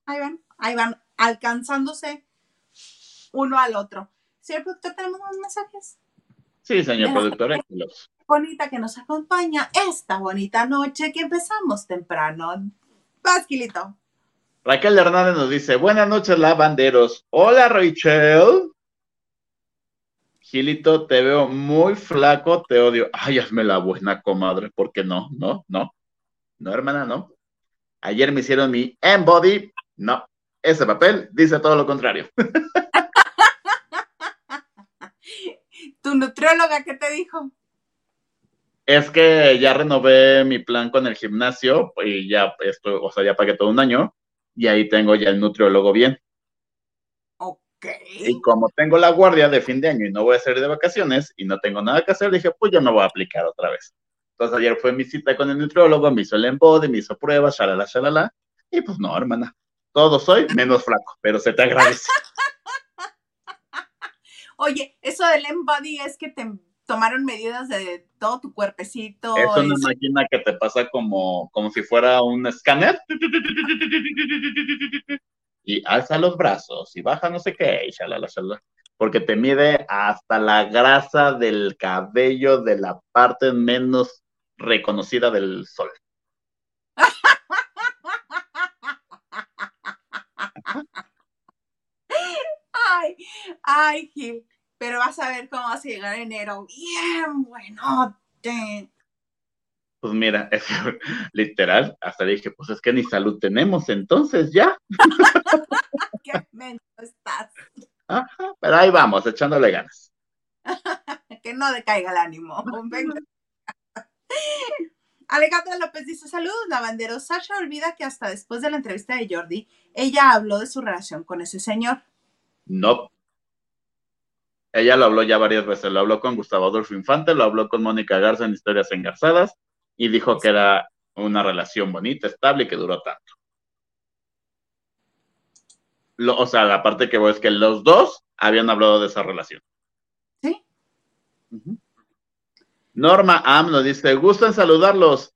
Ahí van, ahí van, alcanzándose uno al otro. Señor productor, ¿tenemos más mensajes? Sí, señor productor. Bonita que nos acompaña esta bonita noche que empezamos temprano. Pasquilito. Raquel Hernández nos dice, buenas noches, lavanderos. Hola, Rachel. Gilito, te veo muy flaco, te odio. Ay, hazme la buena, comadre, porque no, no, no. No, hermana, no. Ayer me hicieron mi embody. No, ese papel dice todo lo contrario. ¿Tu nutrióloga qué te dijo? Es que ya renové mi plan con el gimnasio y ya esto, o sea, ya pagué todo un año y ahí tengo ya el nutriólogo bien. Y como tengo la guardia de fin de año y no voy a salir de vacaciones y no tengo nada que hacer, dije, pues ya me voy a aplicar otra vez. Entonces ayer fue mi cita con el nutriólogo, me hizo el embody, me hizo pruebas, shalala, shalala. Y pues no, hermana, todo soy menos flaco, pero se te agradece. Oye, eso del embody es que te tomaron medidas de todo tu cuerpecito. Es una máquina que te pasa como, como si fuera un escáner y alza los brazos y baja no sé qué, y shalala, shalala, porque te mide hasta la grasa del cabello de la parte menos reconocida del sol. ay, ay, Gil, pero vas a ver cómo vas a llegar enero bien bueno. Pues mira, es, literal, hasta le dije, pues es que ni salud tenemos, entonces ya. Qué menso estás. Ajá, pero ahí vamos, echándole ganas. que no decaiga el ánimo. Alejandra López dice: Saludos, lavandero. Sasha olvida que hasta después de la entrevista de Jordi, ella habló de su relación con ese señor. No. Ella lo habló ya varias veces. Lo habló con Gustavo Adolfo Infante, lo habló con Mónica Garza en Historias Engarzadas y dijo que era una relación bonita, estable y que duró tanto. o sea, la parte que voy es que los dos habían hablado de esa relación. Sí. Norma Am nos dice, gustan saludarlos.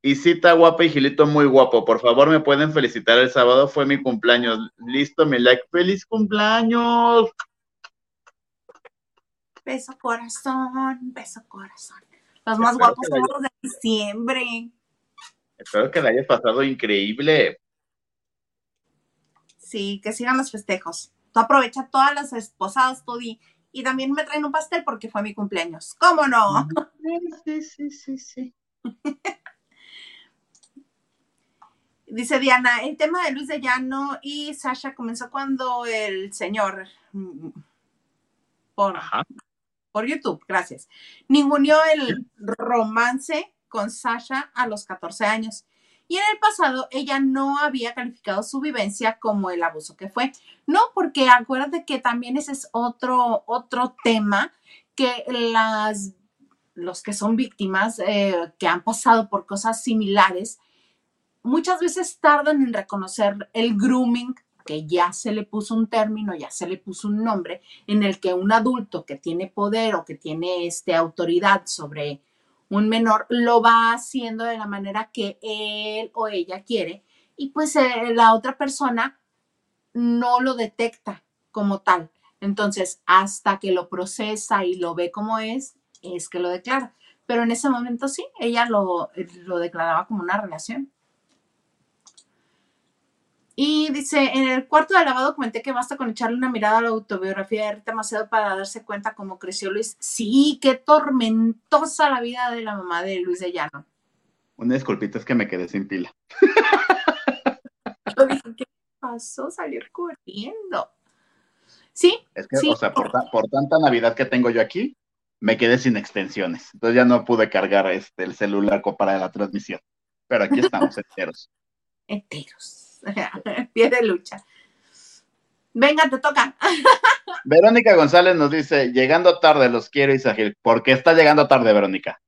Y cita guapa y Gilito muy guapo. Por favor, me pueden felicitar el sábado, fue mi cumpleaños. Listo, mi like. ¡Feliz cumpleaños! Beso corazón, beso corazón. Los más guapos son los de diciembre. Espero que le hayas pasado increíble. Sí, que sigan los festejos. Tú aprovecha todas las esposadas, tú y, también me traen un pastel porque fue mi cumpleaños. ¿Cómo no? Sí, sí, sí, sí. Dice Diana, el tema de Luis de Llano y Sasha comenzó cuando el señor mm, por, Ajá por YouTube, gracias. Ningunió el romance con Sasha a los 14 años. Y en el pasado ella no había calificado su vivencia como el abuso que fue. No, porque acuérdate que también ese es otro, otro tema que las, los que son víctimas, eh, que han pasado por cosas similares, muchas veces tardan en reconocer el grooming que ya se le puso un término, ya se le puso un nombre, en el que un adulto que tiene poder o que tiene este, autoridad sobre un menor lo va haciendo de la manera que él o ella quiere y pues eh, la otra persona no lo detecta como tal. Entonces, hasta que lo procesa y lo ve como es, es que lo declara. Pero en ese momento sí, ella lo, lo declaraba como una relación. Y dice, en el cuarto de lavado comenté que basta con echarle una mirada a la autobiografía de Rita Macedo para darse cuenta cómo creció Luis. Sí, qué tormentosa la vida de la mamá de Luis de Llano. Una disculpita, es que me quedé sin pila. ¿qué pasó? Salió corriendo. Sí. Es que, o sea, por, tanta Navidad que tengo yo aquí, me quedé sin extensiones. Entonces ya no pude cargar este, el celular para la transmisión. Pero aquí estamos enteros. Enteros. pie de lucha. Venga, te toca. Verónica González nos dice, llegando tarde, los quiero, Isagil. ¿Por qué está llegando tarde, Verónica?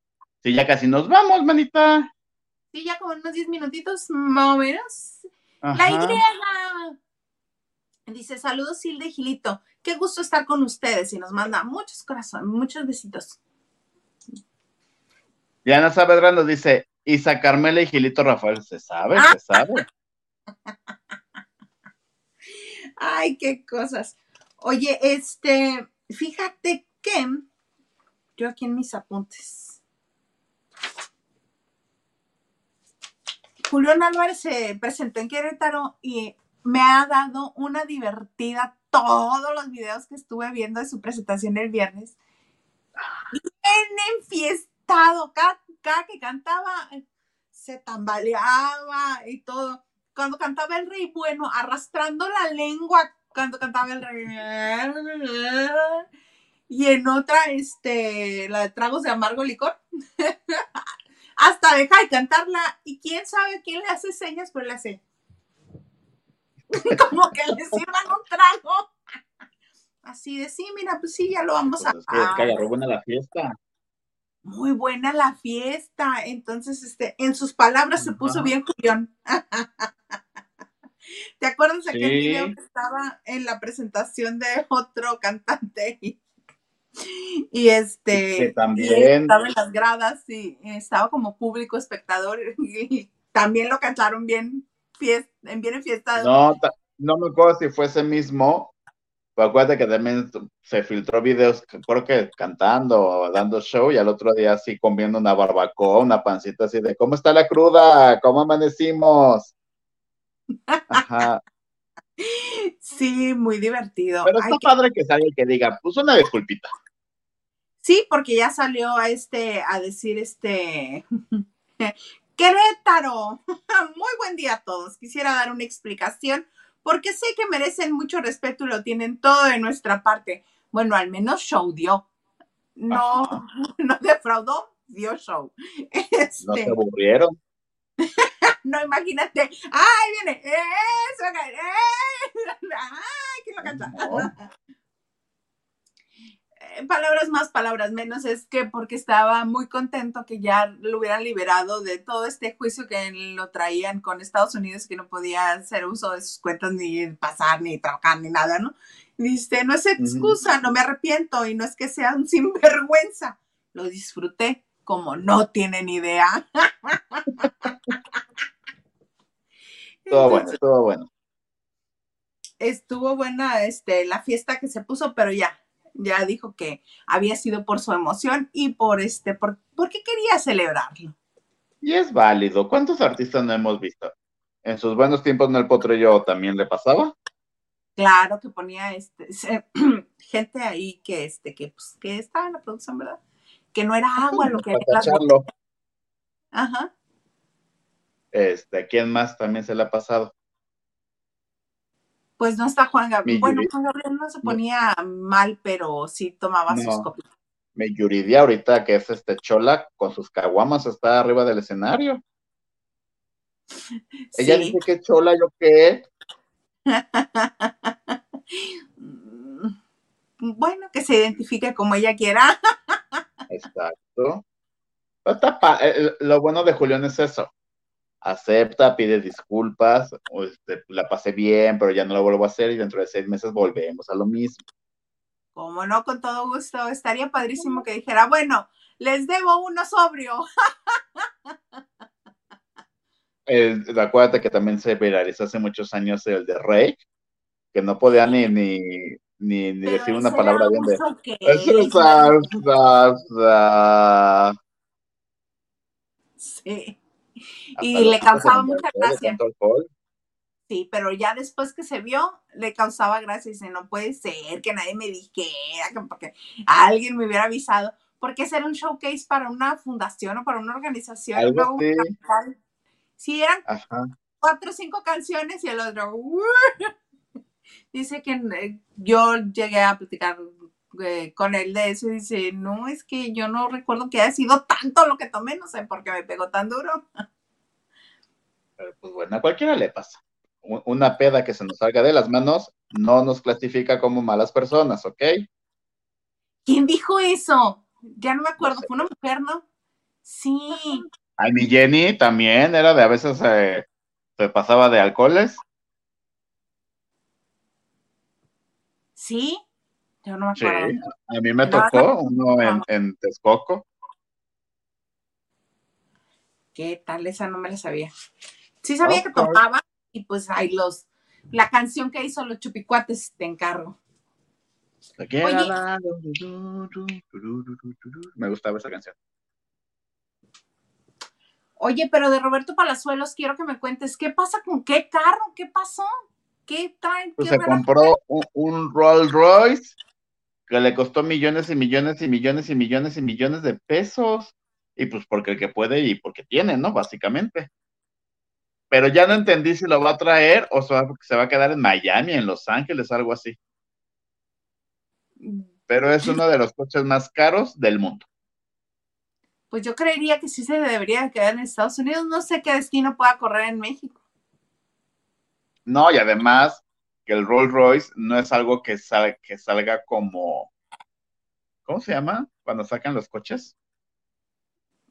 Si ya casi nos vamos, manita. Sí, ya como unos 10 minutitos, más o menos. La Y. Dice, saludos, Hilde Gilito. Qué gusto estar con ustedes. Y nos manda muchos corazones, muchos besitos. Diana Saavedra nos dice, Isa Carmela y Gilito Rafael. Se sabe, se sabe. Ay, qué cosas. Oye, este, fíjate que yo aquí en mis apuntes. Julián Álvarez se presentó en Querétaro y me ha dado una divertida todos los videos que estuve viendo de su presentación el viernes. Bien enfiestado, cada, cada que cantaba se tambaleaba y todo cuando cantaba el rey bueno, arrastrando la lengua cuando cantaba el rey. Y en otra, este, la de tragos de amargo licor. Hasta deja de cantarla y quién sabe quién le hace señas, pero le hace. Como que le sirvan un trago. Así de sí, mira, pues sí, ya lo vamos pues a. Es que, agarró buena la fiesta. Muy buena la fiesta. Entonces, este, en sus palabras se puso bien Julián. ¿Te acuerdas de aquel video que estaba en la presentación de otro cantante? Y, este también estaba en las gradas y estaba como público espectador y también lo cantaron bien fiesta, bien en fiesta. No, no me acuerdo si fue ese mismo, acuérdate que también se filtró videos, creo que cantando dando show y al otro día así comiendo una barbacoa, una pancita así de ¿cómo está la cruda? ¿Cómo amanecimos? Ajá. Sí, muy divertido. Pero está padre que salga y que diga, pues una disculpita. Sí, porque ya salió a este, a decir este Querétaro. Muy buen día a todos. Quisiera dar una explicación porque sé que merecen mucho respeto y lo tienen todo de nuestra parte. Bueno, al menos show dio. No, no defraudó, dio show. No se este, aburrieron. no, imagínate. ¡Ay, viene! ¡Eso! ¡Ay, quién lo canta! Eh, palabras más, palabras menos, es que porque estaba muy contento que ya lo hubieran liberado de todo este juicio que lo traían con Estados Unidos, que no podía hacer uso de sus cuentas ni pasar, ni trabajar, ni nada, ¿no? Dice, no es excusa, no me arrepiento y no es que sea un sinvergüenza, lo disfruté como no tienen idea. Estuvo bueno, estuvo bueno. Estuvo buena este, la fiesta que se puso, pero ya, ya dijo que había sido por su emoción y por este, por, porque quería celebrarlo. Y es válido. ¿Cuántos artistas no hemos visto? En sus buenos tiempos en el Potrillo también le pasaba. Claro que ponía este gente ahí que este que pues que estaba en la producción, ¿verdad? Que no era agua lo que era. Ajá. Este, ¿quién más también se le ha pasado? Pues no está Juan Gabriel. Bueno, Juan Gabriel no se ponía mal, pero sí tomaba sus copias. Me Yuridia ahorita, que es este Chola, con sus caguamas está arriba del escenario. Ella dice que Chola, ¿yo qué? bueno, que se identifique como ella quiera. Exacto. Eh, lo bueno de Julián es eso acepta, pide disculpas, este, la pasé bien, pero ya no lo vuelvo a hacer y dentro de seis meses volvemos a lo mismo. Como no, con todo gusto. Estaría padrísimo que dijera, bueno, les debo uno sobrio. Eh, acuérdate que también se viralizó hace muchos años el de Rey, que no podía ni, ni, ni, decir una palabra bien de... Sí y le causaba mucha gracia. Sí, pero ya después que se vio, le causaba gracia. Y dice, no puede ser que nadie me dijera, porque alguien me hubiera avisado, porque ese era un showcase para una fundación o para una organización. sí, eran cuatro o cinco canciones y el otro, dice que eh, yo llegué a platicar eh, con él de eso y dice, no, es que yo no recuerdo que haya sido tanto lo que tomé, no sé por qué me pegó tan duro. Pero pues bueno, a cualquiera le pasa. una peda que se nos salga de las manos no nos clasifica como malas personas, ¿ok? ¿Quién dijo eso? Ya no me acuerdo, fue una mujer, ¿no? Sí. Ay, mi Jenny también era de a veces se pasaba de alcoholes. Sí, yo no me acuerdo. Sí, a mí me tocó uno en, en Texcoco. ¿Qué tal? Esa no me la sabía. Sí sabía que tocaba y pues hay los, la canción que hizo los chupicuates te encargo. me gustaba esa canción. Oye, pero de Roberto Palazuelos quiero que me cuentes, ¿qué pasa con qué carro? ¿Qué pasó? ¿Qué traen? Pues se compró un, un Rolls Royce que le costó millones y millones y millones y millones y millones de pesos. Y pues porque el que puede y porque tiene, ¿no? Básicamente. Pero ya no entendí si lo va a traer o se va a quedar en Miami, en Los Ángeles, algo así. Pero es uno de los coches más caros del mundo. Pues yo creería que sí se debería quedar en Estados Unidos. No sé qué destino pueda correr en México. No, y además que el Rolls Royce no es algo que, que salga como, ¿cómo se llama? Cuando sacan los coches.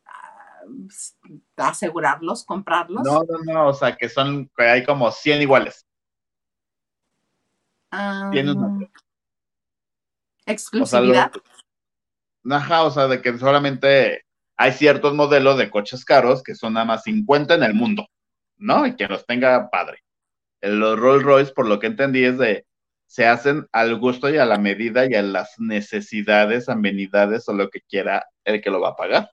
Ah, asegurarlos, comprarlos. No, no, no, o sea, que son, que hay como 100 iguales. Ah, Tiene un nombre. Exclusividad. O ajá, o sea, de que solamente hay ciertos modelos de coches caros que son nada más 50 en el mundo, ¿no? Y que los tenga padre. Los Rolls Royce, por lo que entendí, es de se hacen al gusto y a la medida y a las necesidades, amenidades o lo que quiera el que lo va a pagar.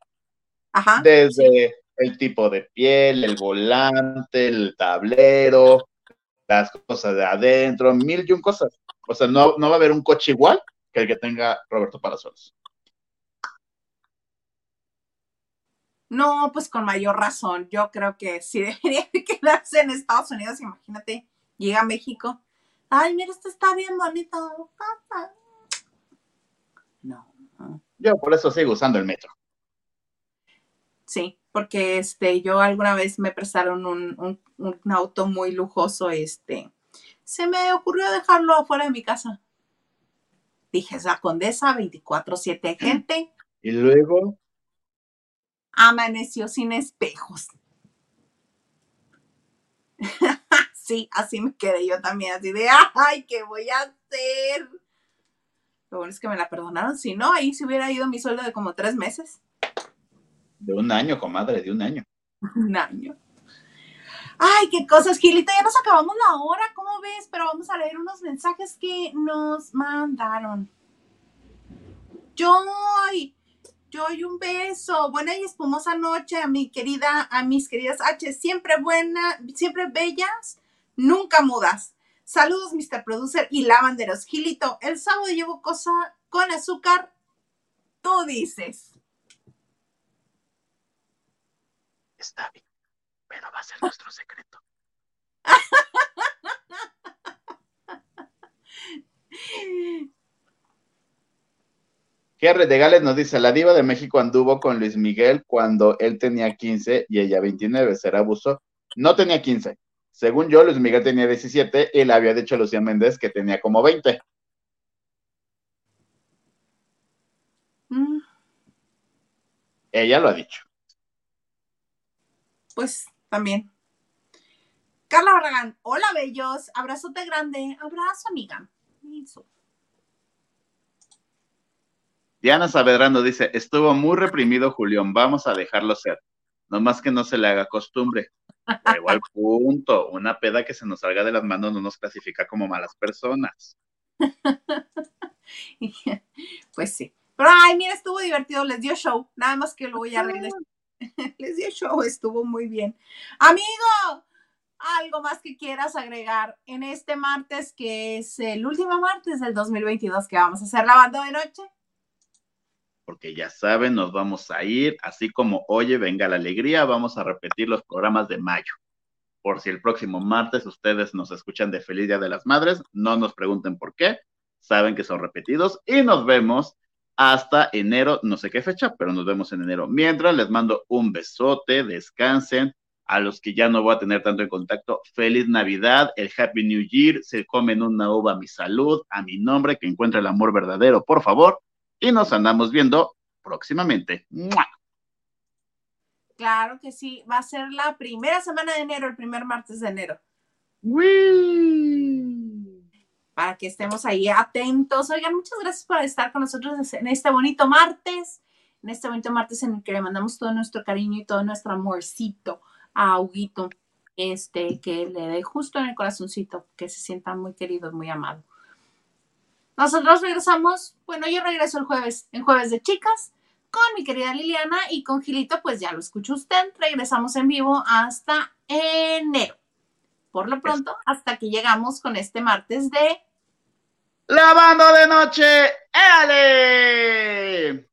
Ajá. Desde el tipo de piel, el volante, el tablero, las cosas de adentro, mil y un cosas. O sea, no, no va a haber un coche igual que el que tenga Roberto Parasols. No, pues con mayor razón. Yo creo que sí debería quedarse en Estados Unidos. Imagínate, llega a México. Ay, mira, esto está bien bonito. No. Yo por eso sigo usando el metro. Sí, porque este, yo alguna vez me prestaron un, un auto muy lujoso, este, se me ocurrió dejarlo afuera de mi casa. Dije, es la condesa, 24-7 gente. Y luego amaneció sin espejos. sí, así me quedé yo también, así de, ay, ¿qué voy a hacer? Lo bueno es que me la perdonaron, si no, ahí se hubiera ido mi sueldo de como tres meses. De un año, comadre, de un año. un año. Ay, qué cosas, Gilita, ya nos acabamos la hora, ¿cómo ves? Pero vamos a leer unos mensajes que nos mandaron. Joy, Joy, un beso. Buena y espumosa noche a mi querida, a mis queridas H. Siempre buena, siempre bellas, nunca mudas. Saludos, Mr. Producer y lavanderos. Gilito, el sábado llevo cosa con azúcar. Tú dices. Está bien, pero va a ser nuestro secreto. Jerry de Gales nos dice, la diva de México anduvo con Luis Miguel cuando él tenía 15 y ella 29, ¿será abuso? No tenía 15. Según yo, Luis Miguel tenía 17 y le había dicho a Lucía Méndez que tenía como 20. Mm. Ella lo ha dicho. Pues también. Carla Barragán, hola bellos, abrazote grande, abrazo amiga. Diana Saavedra dice, estuvo muy reprimido Julián, vamos a dejarlo ser. Nomás que no se le haga costumbre. igual punto, una peda que se nos salga de las manos no nos clasifica como malas personas. pues sí. Pero ay, mira, estuvo divertido, les dio show. Nada más que luego ya regresé. les dio show, estuvo muy bien. Amigo, algo más que quieras agregar en este martes, que es el último martes del 2022 que vamos a hacer lavando de noche porque ya saben, nos vamos a ir, así como Oye, venga la alegría, vamos a repetir los programas de mayo. Por si el próximo martes ustedes nos escuchan de Feliz Día de las Madres, no nos pregunten por qué, saben que son repetidos y nos vemos hasta enero, no sé qué fecha, pero nos vemos en enero. Mientras les mando un besote, descansen, a los que ya no voy a tener tanto en contacto, feliz Navidad, el Happy New Year, se comen una uva a mi salud, a mi nombre, que encuentre el amor verdadero, por favor, y nos andamos viendo próximamente. Claro que sí, va a ser la primera semana de enero, el primer martes de enero. Para que estemos ahí atentos. Oigan, muchas gracias por estar con nosotros en este bonito martes, en este bonito martes en el que le mandamos todo nuestro cariño y todo nuestro amorcito a Huguito, este, que le dé justo en el corazoncito, que se sienta muy querido, muy amado. Nosotros regresamos, bueno, yo regreso el jueves, en jueves de chicas, con mi querida Liliana y con Gilito, pues ya lo escuchó usted. Regresamos en vivo hasta enero. Por lo pronto, hasta que llegamos con este martes de Lavando de noche, ¡éale!